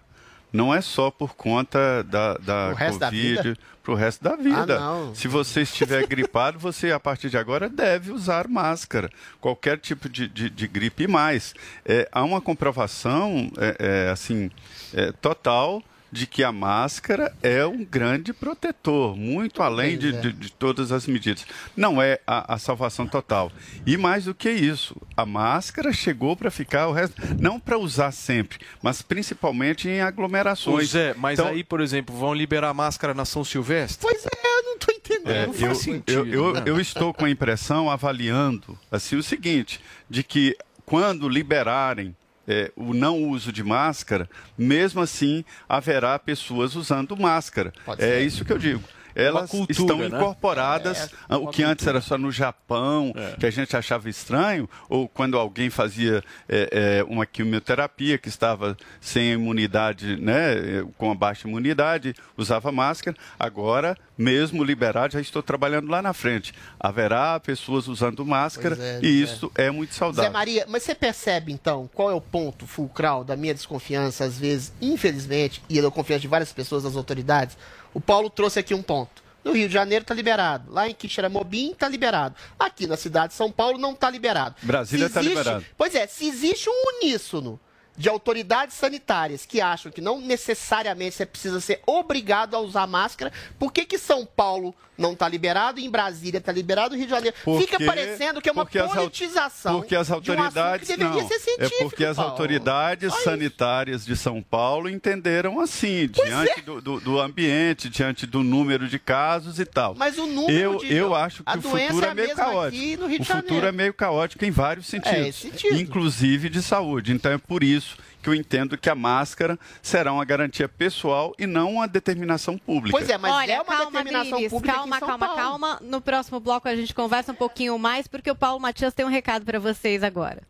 Não é só por conta da, da Pro resto da vida? Covid, para o resto da vida. Ah, não. Se você estiver (laughs) gripado, você, a partir de agora, deve usar máscara. Qualquer tipo de, de, de gripe e mais. É, há uma comprovação, é, é, assim, é, total de que a máscara é um grande protetor, muito além de, é. de- de todas as medidas. Não é a, a salvação total. E mais do que isso, a máscara chegou para ficar o resto, não para usar sempre, mas principalmente em aglomerações. Pois é, mas Então, aí, por exemplo, vão liberar a máscara na São Silvestre? Pois é, eu não tô entendendo. é, não eu, faz sentido, eu, eu, né? eu estou com a impressão, avaliando, assim, o seguinte, de que quando liberarem é, o não uso de máscara, mesmo assim haverá pessoas usando máscara. Pode É ser. isso que eu digo. Elas cultura, estão né? incorporadas, É, ah, o que antes era só no Japão, que a gente achava estranho, ou quando alguém fazia é, é, uma quimioterapia que estava sem imunidade, né, é, com a baixa imunidade, usava máscara. Agora, mesmo liberado, já estou trabalhando lá na frente. Haverá pessoas usando máscara é, e Zé. isso é muito Zé saudável. Maria, mas você percebe então qual é o ponto fulcral da minha desconfiança, às vezes, infelizmente, e da confiança de várias pessoas das autoridades? O Paulo trouxe aqui um ponto. No Rio de Janeiro está liberado. Lá em Quixeramobim está liberado. Aqui na cidade de São Paulo não está liberado. Brasília Se tá existe- liberado. Pois é, se existe um uníssono de autoridades sanitárias que acham que não necessariamente você precisa ser obrigado a usar máscara, por que, que São Paulo não está liberado e em Brasília está liberado e Rio de Janeiro? Fica Porque- parecendo que é uma porque as politização Porque as de um assunto autoridades que deveria não. ser é porque as Paulo. autoridades sanitárias de São Paulo entenderam assim, diante é. do, do- do ambiente, diante do número de casos e tal. Mas o número eu, de- eu acho que o doença futuro é é, meio caótico. aqui no Rio de o futuro é meio caótico em vários sentidos, É, sentido. inclusive de saúde. Então é por isso que eu entendo que a máscara será uma garantia pessoal e não uma determinação pública. Pois é, mas Olha, é uma calma, determinação Adriles, pública calma, aqui em São calma, Paulo. calma. No próximo bloco a gente conversa um pouquinho mais, porque o Paulo Matias tem um recado para vocês agora.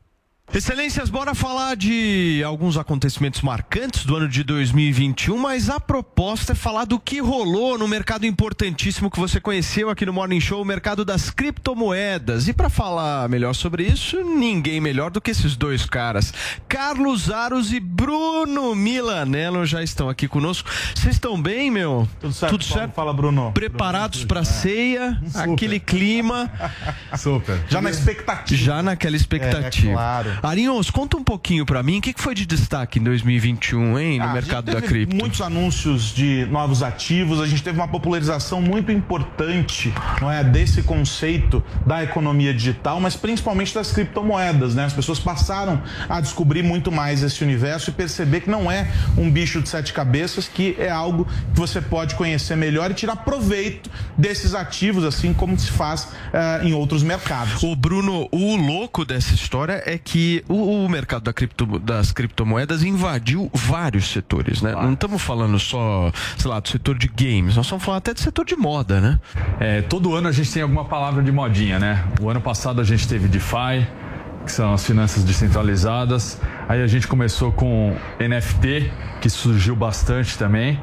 Excelências, bora falar de alguns acontecimentos marcantes do ano de 2021, mas a proposta é falar do que rolou no mercado importantíssimo que você conheceu aqui no Morning Show, o mercado das criptomoedas. E para falar melhor sobre isso, ninguém melhor do que esses dois caras. Carlos Aros e Bruno Milanello já estão aqui conosco. Vocês estão bem, meu? Tudo certo, Paulo. Fala, Bruno. Preparados para ceia, aquele clima. (laughs) Super. Já na expectativa. Já naquela expectativa. É, claro. Arinhos, conta um pouquinho pra mim, o que que foi de destaque em 2021, hein, no Ah, mercado da cripto? Muitos anúncios de novos ativos, a gente teve uma popularização muito importante, não é, desse conceito da economia digital, mas principalmente das criptomoedas, né? As pessoas passaram a descobrir muito mais esse universo e perceber que não é um bicho de sete cabeças, que é algo que você pode conhecer melhor e tirar proveito desses ativos, assim como se faz eh, em outros mercados. O Bruno, o louco dessa história é que o, o mercado da cripto, das criptomoedas invadiu vários setores, né? Não estamos falando só, sei lá, do setor de games, nós estamos falando até do setor de moda, né? É, todo ano a gente tem alguma palavra de modinha, né? O ano passado a gente teve DeFi, que são as finanças descentralizadas. Aí a gente começou com NFT, que surgiu bastante também.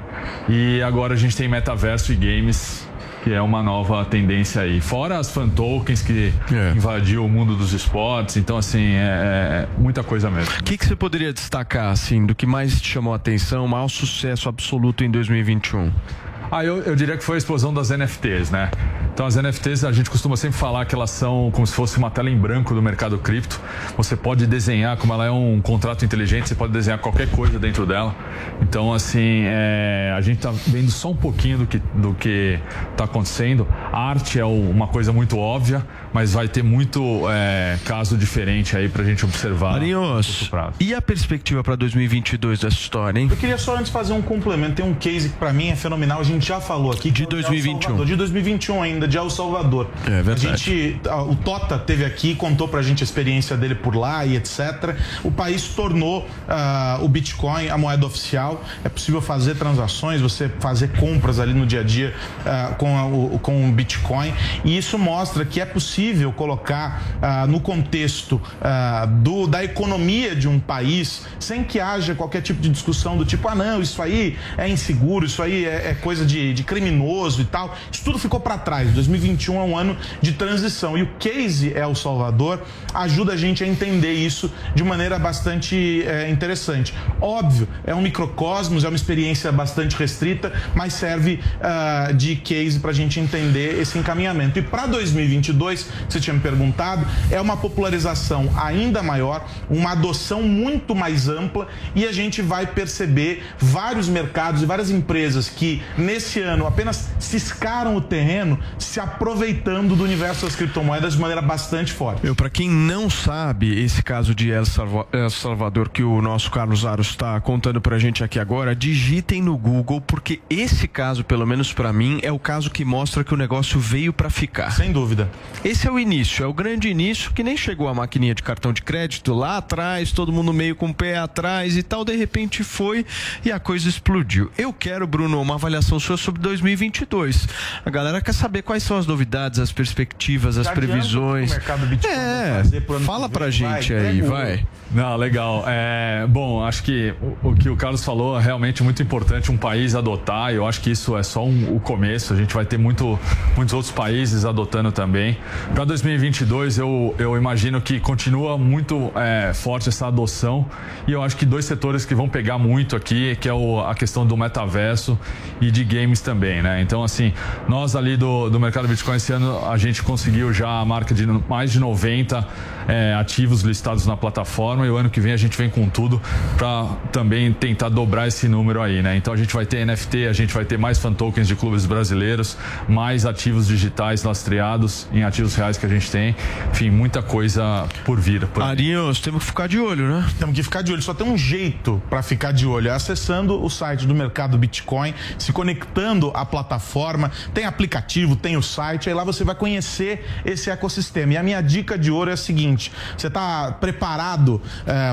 E agora a gente tem metaverso e games, que é uma nova tendência aí. Fora as fan tokens que invadiu o mundo dos esportes. Então, assim, é, é muita coisa mesmo. O que, que você poderia destacar, assim, do que mais te chamou a atenção, o maior sucesso absoluto em 2021? Ah, eu, eu diria que foi a explosão das NFTs, né? Então as NFTs a gente costuma sempre falar que elas são como se fosse uma tela em branco do mercado cripto. Você pode desenhar, como ela é um contrato inteligente, você pode desenhar qualquer coisa dentro dela. Então assim, é, a gente está vendo só um pouquinho do que do que está acontecendo. A arte é uma coisa muito óbvia, mas vai ter muito é, caso diferente aí para a gente observar. Marinhos, e a perspectiva para 2022 dessa história, hein? Eu queria só antes fazer um complemento. Tem um case que pra mim é fenomenal. A gente já falou aqui. De 2021. De 2021 ainda, de El Salvador. É verdade. A gente, o Tota teve aqui, contou pra gente a experiência dele por lá e etc. O país tornou ah, o Bitcoin a moeda oficial. É possível fazer transações, você fazer compras ali no dia a dia ah, com, a- o, com o Bitcoin. E isso mostra que é possível colocar ah, no contexto ah, do, da economia de um país sem que haja qualquer tipo de discussão do tipo, ah, não, isso aí é inseguro, isso aí é, é coisa de, de criminoso e tal. Isso tudo ficou para trás. 2021 é um ano de transição. E o case El Salvador ajuda a gente a entender isso de maneira bastante é, interessante. Óbvio, é um microcosmos, é uma experiência bastante restrita, mas serve ah, de case para a gente entender esse encaminhamento. E para 2022, que você tinha me perguntado, é uma popularização ainda maior, uma adoção muito mais ampla e a gente vai perceber vários mercados e várias empresas que nesse ano apenas ciscaram o terreno se aproveitando do universo das criptomoedas de maneira bastante forte. Meu, para quem não sabe esse caso de El, Salva- El Salvador que o nosso Carlos Aros está contando pra gente aqui agora, digitem no Google porque esse caso, pelo menos pra mim, é o caso que mostra que o negócio veio pra ficar. Sem dúvida. Esse é o início, é o grande início que nem chegou a maquininha de cartão de crédito lá atrás, todo mundo meio com o pé atrás e tal, de repente foi e a coisa explodiu. Eu quero, Bruno, uma avaliação sua sobre 2022. A galera quer saber quais são as novidades, as perspectivas, as previsões. o mercado Bitcoin É, fala pra gente vai, aí, vai. Não, legal. É, bom, acho que o, o que o Carlos falou é realmente muito importante um país adotar. Eu acho que isso é só um- o começo. A gente vai ter muito, muitos outros países adotando também. Para 2022, eu, eu imagino que continua muito é, forte essa adoção. E eu acho que dois setores que vão pegar muito aqui, que é o- a questão do metaverso e de games também, né? Então, assim, nós ali do, do mercado Bitcoin esse ano, a gente conseguiu já a marca de mais de 90 é, ativos listados na plataforma e o ano que vem a gente vem com tudo para também tentar dobrar esse número aí, né? Então a gente vai ter NFT, a gente vai ter mais fan tokens de clubes brasileiros, mais ativos digitais lastreados em ativos reais que a gente tem. Enfim, muita coisa por vir. Por aí. Arinhos, temos que ficar de olho, né? Temos que ficar de olho. Só tem um jeito para ficar de olho. É acessando o site do mercado Bitcoin, se conectando à plataforma. Tem aplicativo, tem o site. Aí lá você vai conhecer esse ecossistema. E a minha dica de ouro é a seguinte: você está preparado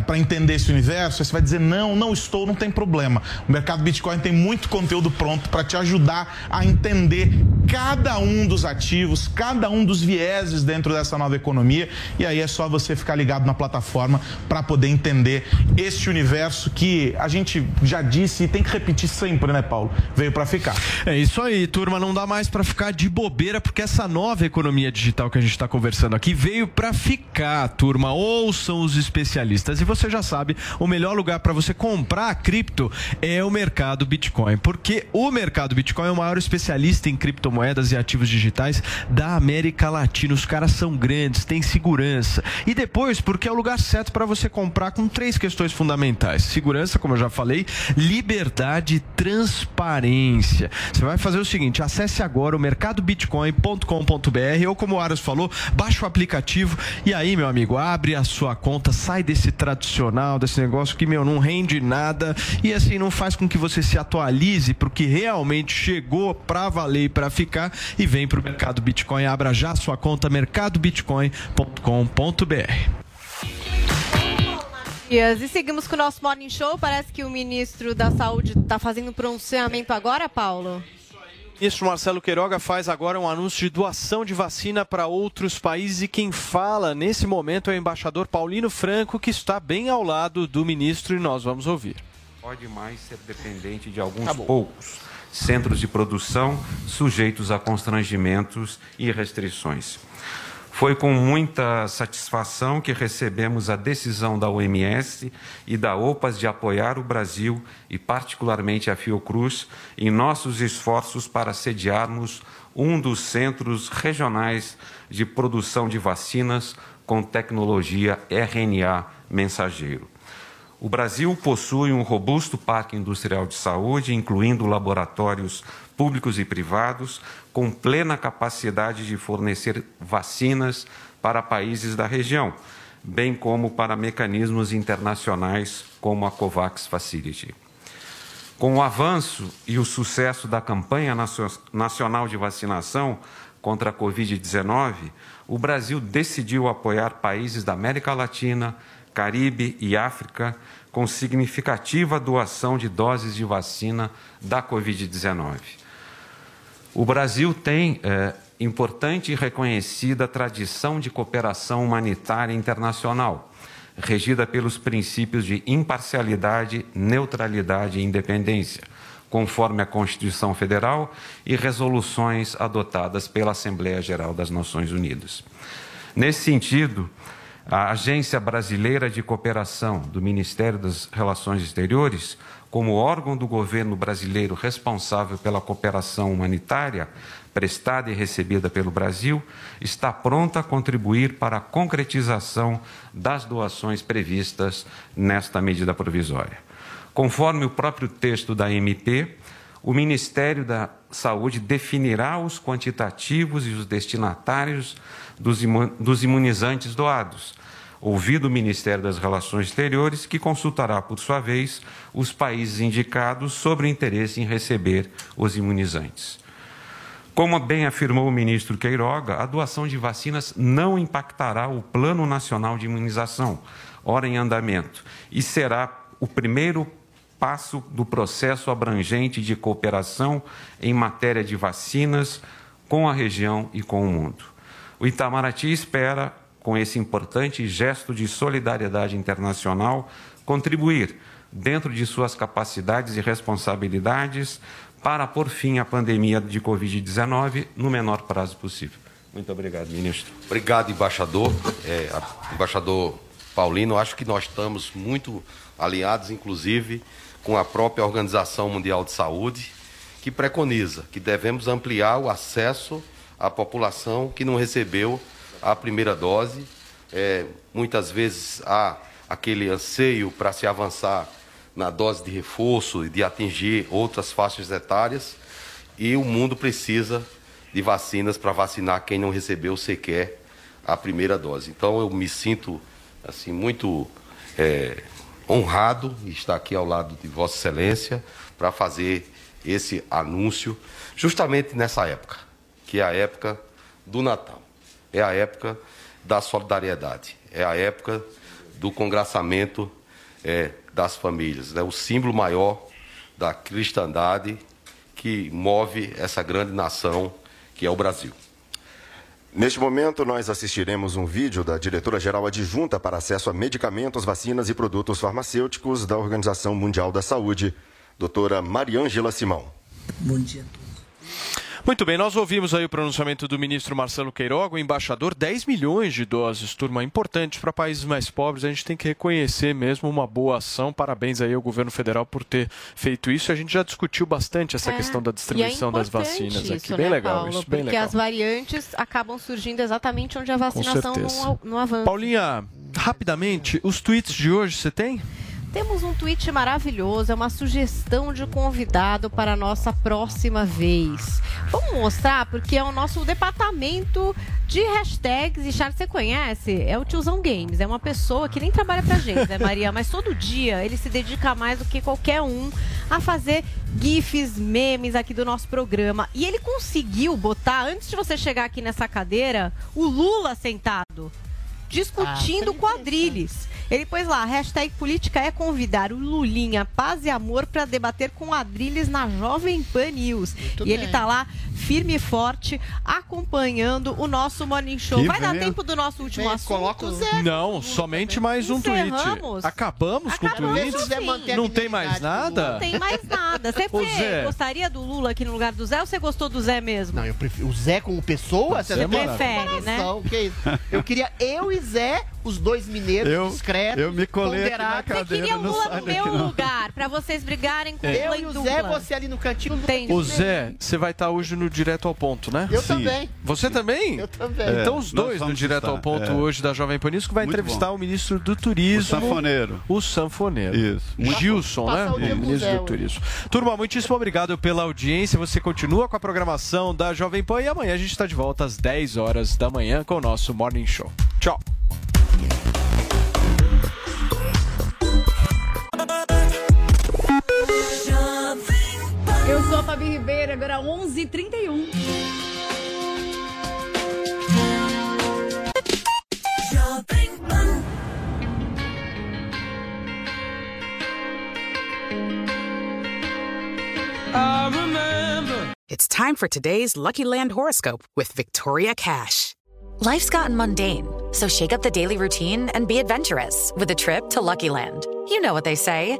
para entender esse universo? Aí você vai dizer não, não estou, não tem problema. O mercado Bitcoin tem muito conteúdo pronto para te ajudar a entender cada um dos ativos, cada um dos vieses dentro dessa nova economia. E aí é só você ficar ligado na plataforma para poder entender este universo que a gente já disse e tem que repetir sempre, né, Paulo? Veio para ficar. É isso aí, turma. Não dá mais pra ficar de bobeira, porque essa nova economia digital que a gente tá conversando aqui veio pra ficar, turma. Ouçam os especialistas. E você já sabe, o melhor lugar pra você comprar cripto é o mercado Bitcoin, porque o mercado Bitcoin é o maior especialista em criptomoedas e ativos digitais da América Latina. Os caras são grandes, têm segurança. E depois, porque é o lugar certo pra você comprar com três questões fundamentais: segurança, como eu já falei, liberdade e transparência. Você vai fazer o seguinte: acesse agora o mercadobitcoin.com.br ou, como o Aras falou, baixa o aplicativo e aí, meu amigo, abre a sua conta, sai desse tradicional, desse negócio que, meu, não rende nada e assim não faz com que você se atualize pro que realmente chegou pra valer e pra ficar e vem pro mercado Bitcoin. Abra já a sua conta mercadobitcoin.com.br. E seguimos com o nosso Morning Show. Parece que o ministro da Saúde está fazendo pronunciamento agora, Paulo. Ministro Marcelo Queiroga faz agora um anúncio de doação de vacina para outros países e quem fala nesse momento é o embaixador Paulino Franco, que está bem ao lado do ministro e nós vamos ouvir. pode mais ser dependente de alguns Tá poucos centros de produção sujeitos a constrangimentos e restrições. Foi com muita satisfação que recebemos a decisão da OMS e da OPAS de apoiar o Brasil e, particularmente, a Fiocruz em nossos esforços para sediarmos um dos centros regionais de produção de vacinas com tecnologia RNA mensageiro. O Brasil possui um robusto parque industrial de saúde, incluindo laboratórios públicos e privados, com plena capacidade de fornecer vacinas para países da região, bem como para mecanismos internacionais como a COVAX Facility. Com o avanço e o sucesso da campanha nacio- nacional de vacinação contra a Covid-19, o Brasil decidiu apoiar países da América Latina, Caribe e África com significativa doação de doses de vacina da Covid-19. O Brasil tem eh, importante e reconhecida tradição de cooperação humanitária internacional, regida pelos princípios de imparcialidade, neutralidade e independência, conforme a Constituição Federal e resoluções adotadas pela Assembleia Geral das Nações Unidas. Nesse sentido, a Agência Brasileira de Cooperação do Ministério das Relações Exteriores, como órgão do governo brasileiro responsável pela cooperação humanitária prestada e recebida pelo Brasil, está pronta a contribuir para a concretização das doações previstas nesta medida provisória. Conforme o próprio texto da MP, o Ministério da Saúde definirá os quantitativos e os destinatários dos imu- dos imunizantes doados, ouvido o Ministério das Relações Exteriores, que consultará, por sua vez, os países indicados sobre o interesse em receber os imunizantes. Como bem afirmou o ministro Queiroga, a doação de vacinas não impactará o Plano Nacional de Imunização, ora em andamento, e será o primeiro passo do processo abrangente de cooperação em matéria de vacinas com a região e com o mundo. O Itamaraty espera, com esse importante gesto de solidariedade internacional, contribuir, dentro de suas capacidades e responsabilidades, para pôr fim à pandemia de Covid-19 no menor prazo possível. Muito obrigado, ministro. Obrigado, embaixador. É, a- embaixador Paulino, acho que nós estamos muito alinhados, inclusive, com a própria Organização Mundial de Saúde, que preconiza que devemos ampliar o acesso à população que não recebeu a primeira dose. É, muitas vezes há aquele anseio para se avançar na dose de reforço e de atingir outras faixas etárias, e o mundo precisa de vacinas para vacinar quem não recebeu sequer a primeira dose. Então eu me sinto assim muito é, honrado em estar aqui ao lado de Vossa Excelência para fazer esse anúncio justamente nessa época, que é a época do Natal, é a época da solidariedade, é a época do congraçamento é, das famílias, né? o símbolo maior da cristandade que move essa grande nação que é o Brasil. Neste momento, nós assistiremos um vídeo da diretora-geral adjunta para acesso a medicamentos, vacinas e produtos farmacêuticos da Organização Mundial da Saúde, doutora Mariângela Simão. Bom dia. Muito bem, nós ouvimos aí o pronunciamento do ministro Marcelo Queiroga, o embaixador, 10 milhões de doses, turma, importante para países mais pobres, a gente tem que reconhecer mesmo uma boa ação, parabéns aí ao governo federal por ter feito isso, a gente já discutiu bastante essa É, questão da distribuição e é das vacinas isso, aqui, né, bem legal Paulo? isso, bem Porque legal. as variantes acabam surgindo exatamente onde a vacinação não, não avança. Paulinha, rapidamente, os tweets de hoje você tem? Temos um tweet maravilhoso, é uma sugestão de convidado para a nossa próxima vez. Vamos mostrar, porque é o nosso departamento de hashtags. E Charles, você conhece? É o Tiozão Games. É uma pessoa que nem trabalha pra gente, né, Maria? Mas todo dia ele se dedica mais do que qualquer um a fazer GIFs, memes aqui do nosso programa. E ele conseguiu botar, antes de você chegar aqui nessa cadeira, o Lula sentado discutindo quadrilhas. Ele pôs lá, hashtag política é convidar o Lulinha Paz e Amor para debater com Adriles na Jovem Pan News. Muito e ele bem. tá lá, firme e forte, acompanhando o nosso Morning Show. Que Vai dar venha. tempo do nosso último Vem, assunto? coloca o Zé. Não, somente mais um tweet. Encerramos? Acabamos, com o Acabamos, tweet? sim. Não tem mais nada? Não tem mais nada. Você (laughs) Zé. gostaria do Lula aqui no lugar do Zé ou você gostou do Zé mesmo? Não, eu prefiro o Zé como pessoa. Você é. Prefere, né? Não, que isso. Eu queria eu e Zé, os dois mineiros Eu- discretos. Eu me colei aqui na cadeira. Você queria o Lula no meu não. lugar, pra vocês brigarem com o Eu Lula e o. Zé, você ali no cantinho. Entendi. Ô Zé, você vai estar hoje no Direto ao Ponto, né? Eu Sim. também. Você também? Eu também. É, Então os nós dois no Direto estar, ao Ponto é. hoje da Jovem Pan News que vai Muito entrevistar bom. o ministro do O Turismo. sanfoneiro. O sanfoneiro. Isso. Muito Gilson, né? O O o ministro Zé do. Turismo. Turma, muitíssimo obrigado pela audiência. Você continua com a programação da Jovem Pan e amanhã a gente está de volta às 10 horas da manhã com o nosso Morning Show. Tchau. Eu sou a Fabi Ribeiro, agora 11h31. Um. It's time for today's Lucky Land horoscope with Victoria Cash. Life's gotten mundane, so shake up the daily routine and be adventurous with a trip to Lucky Land. You know what they say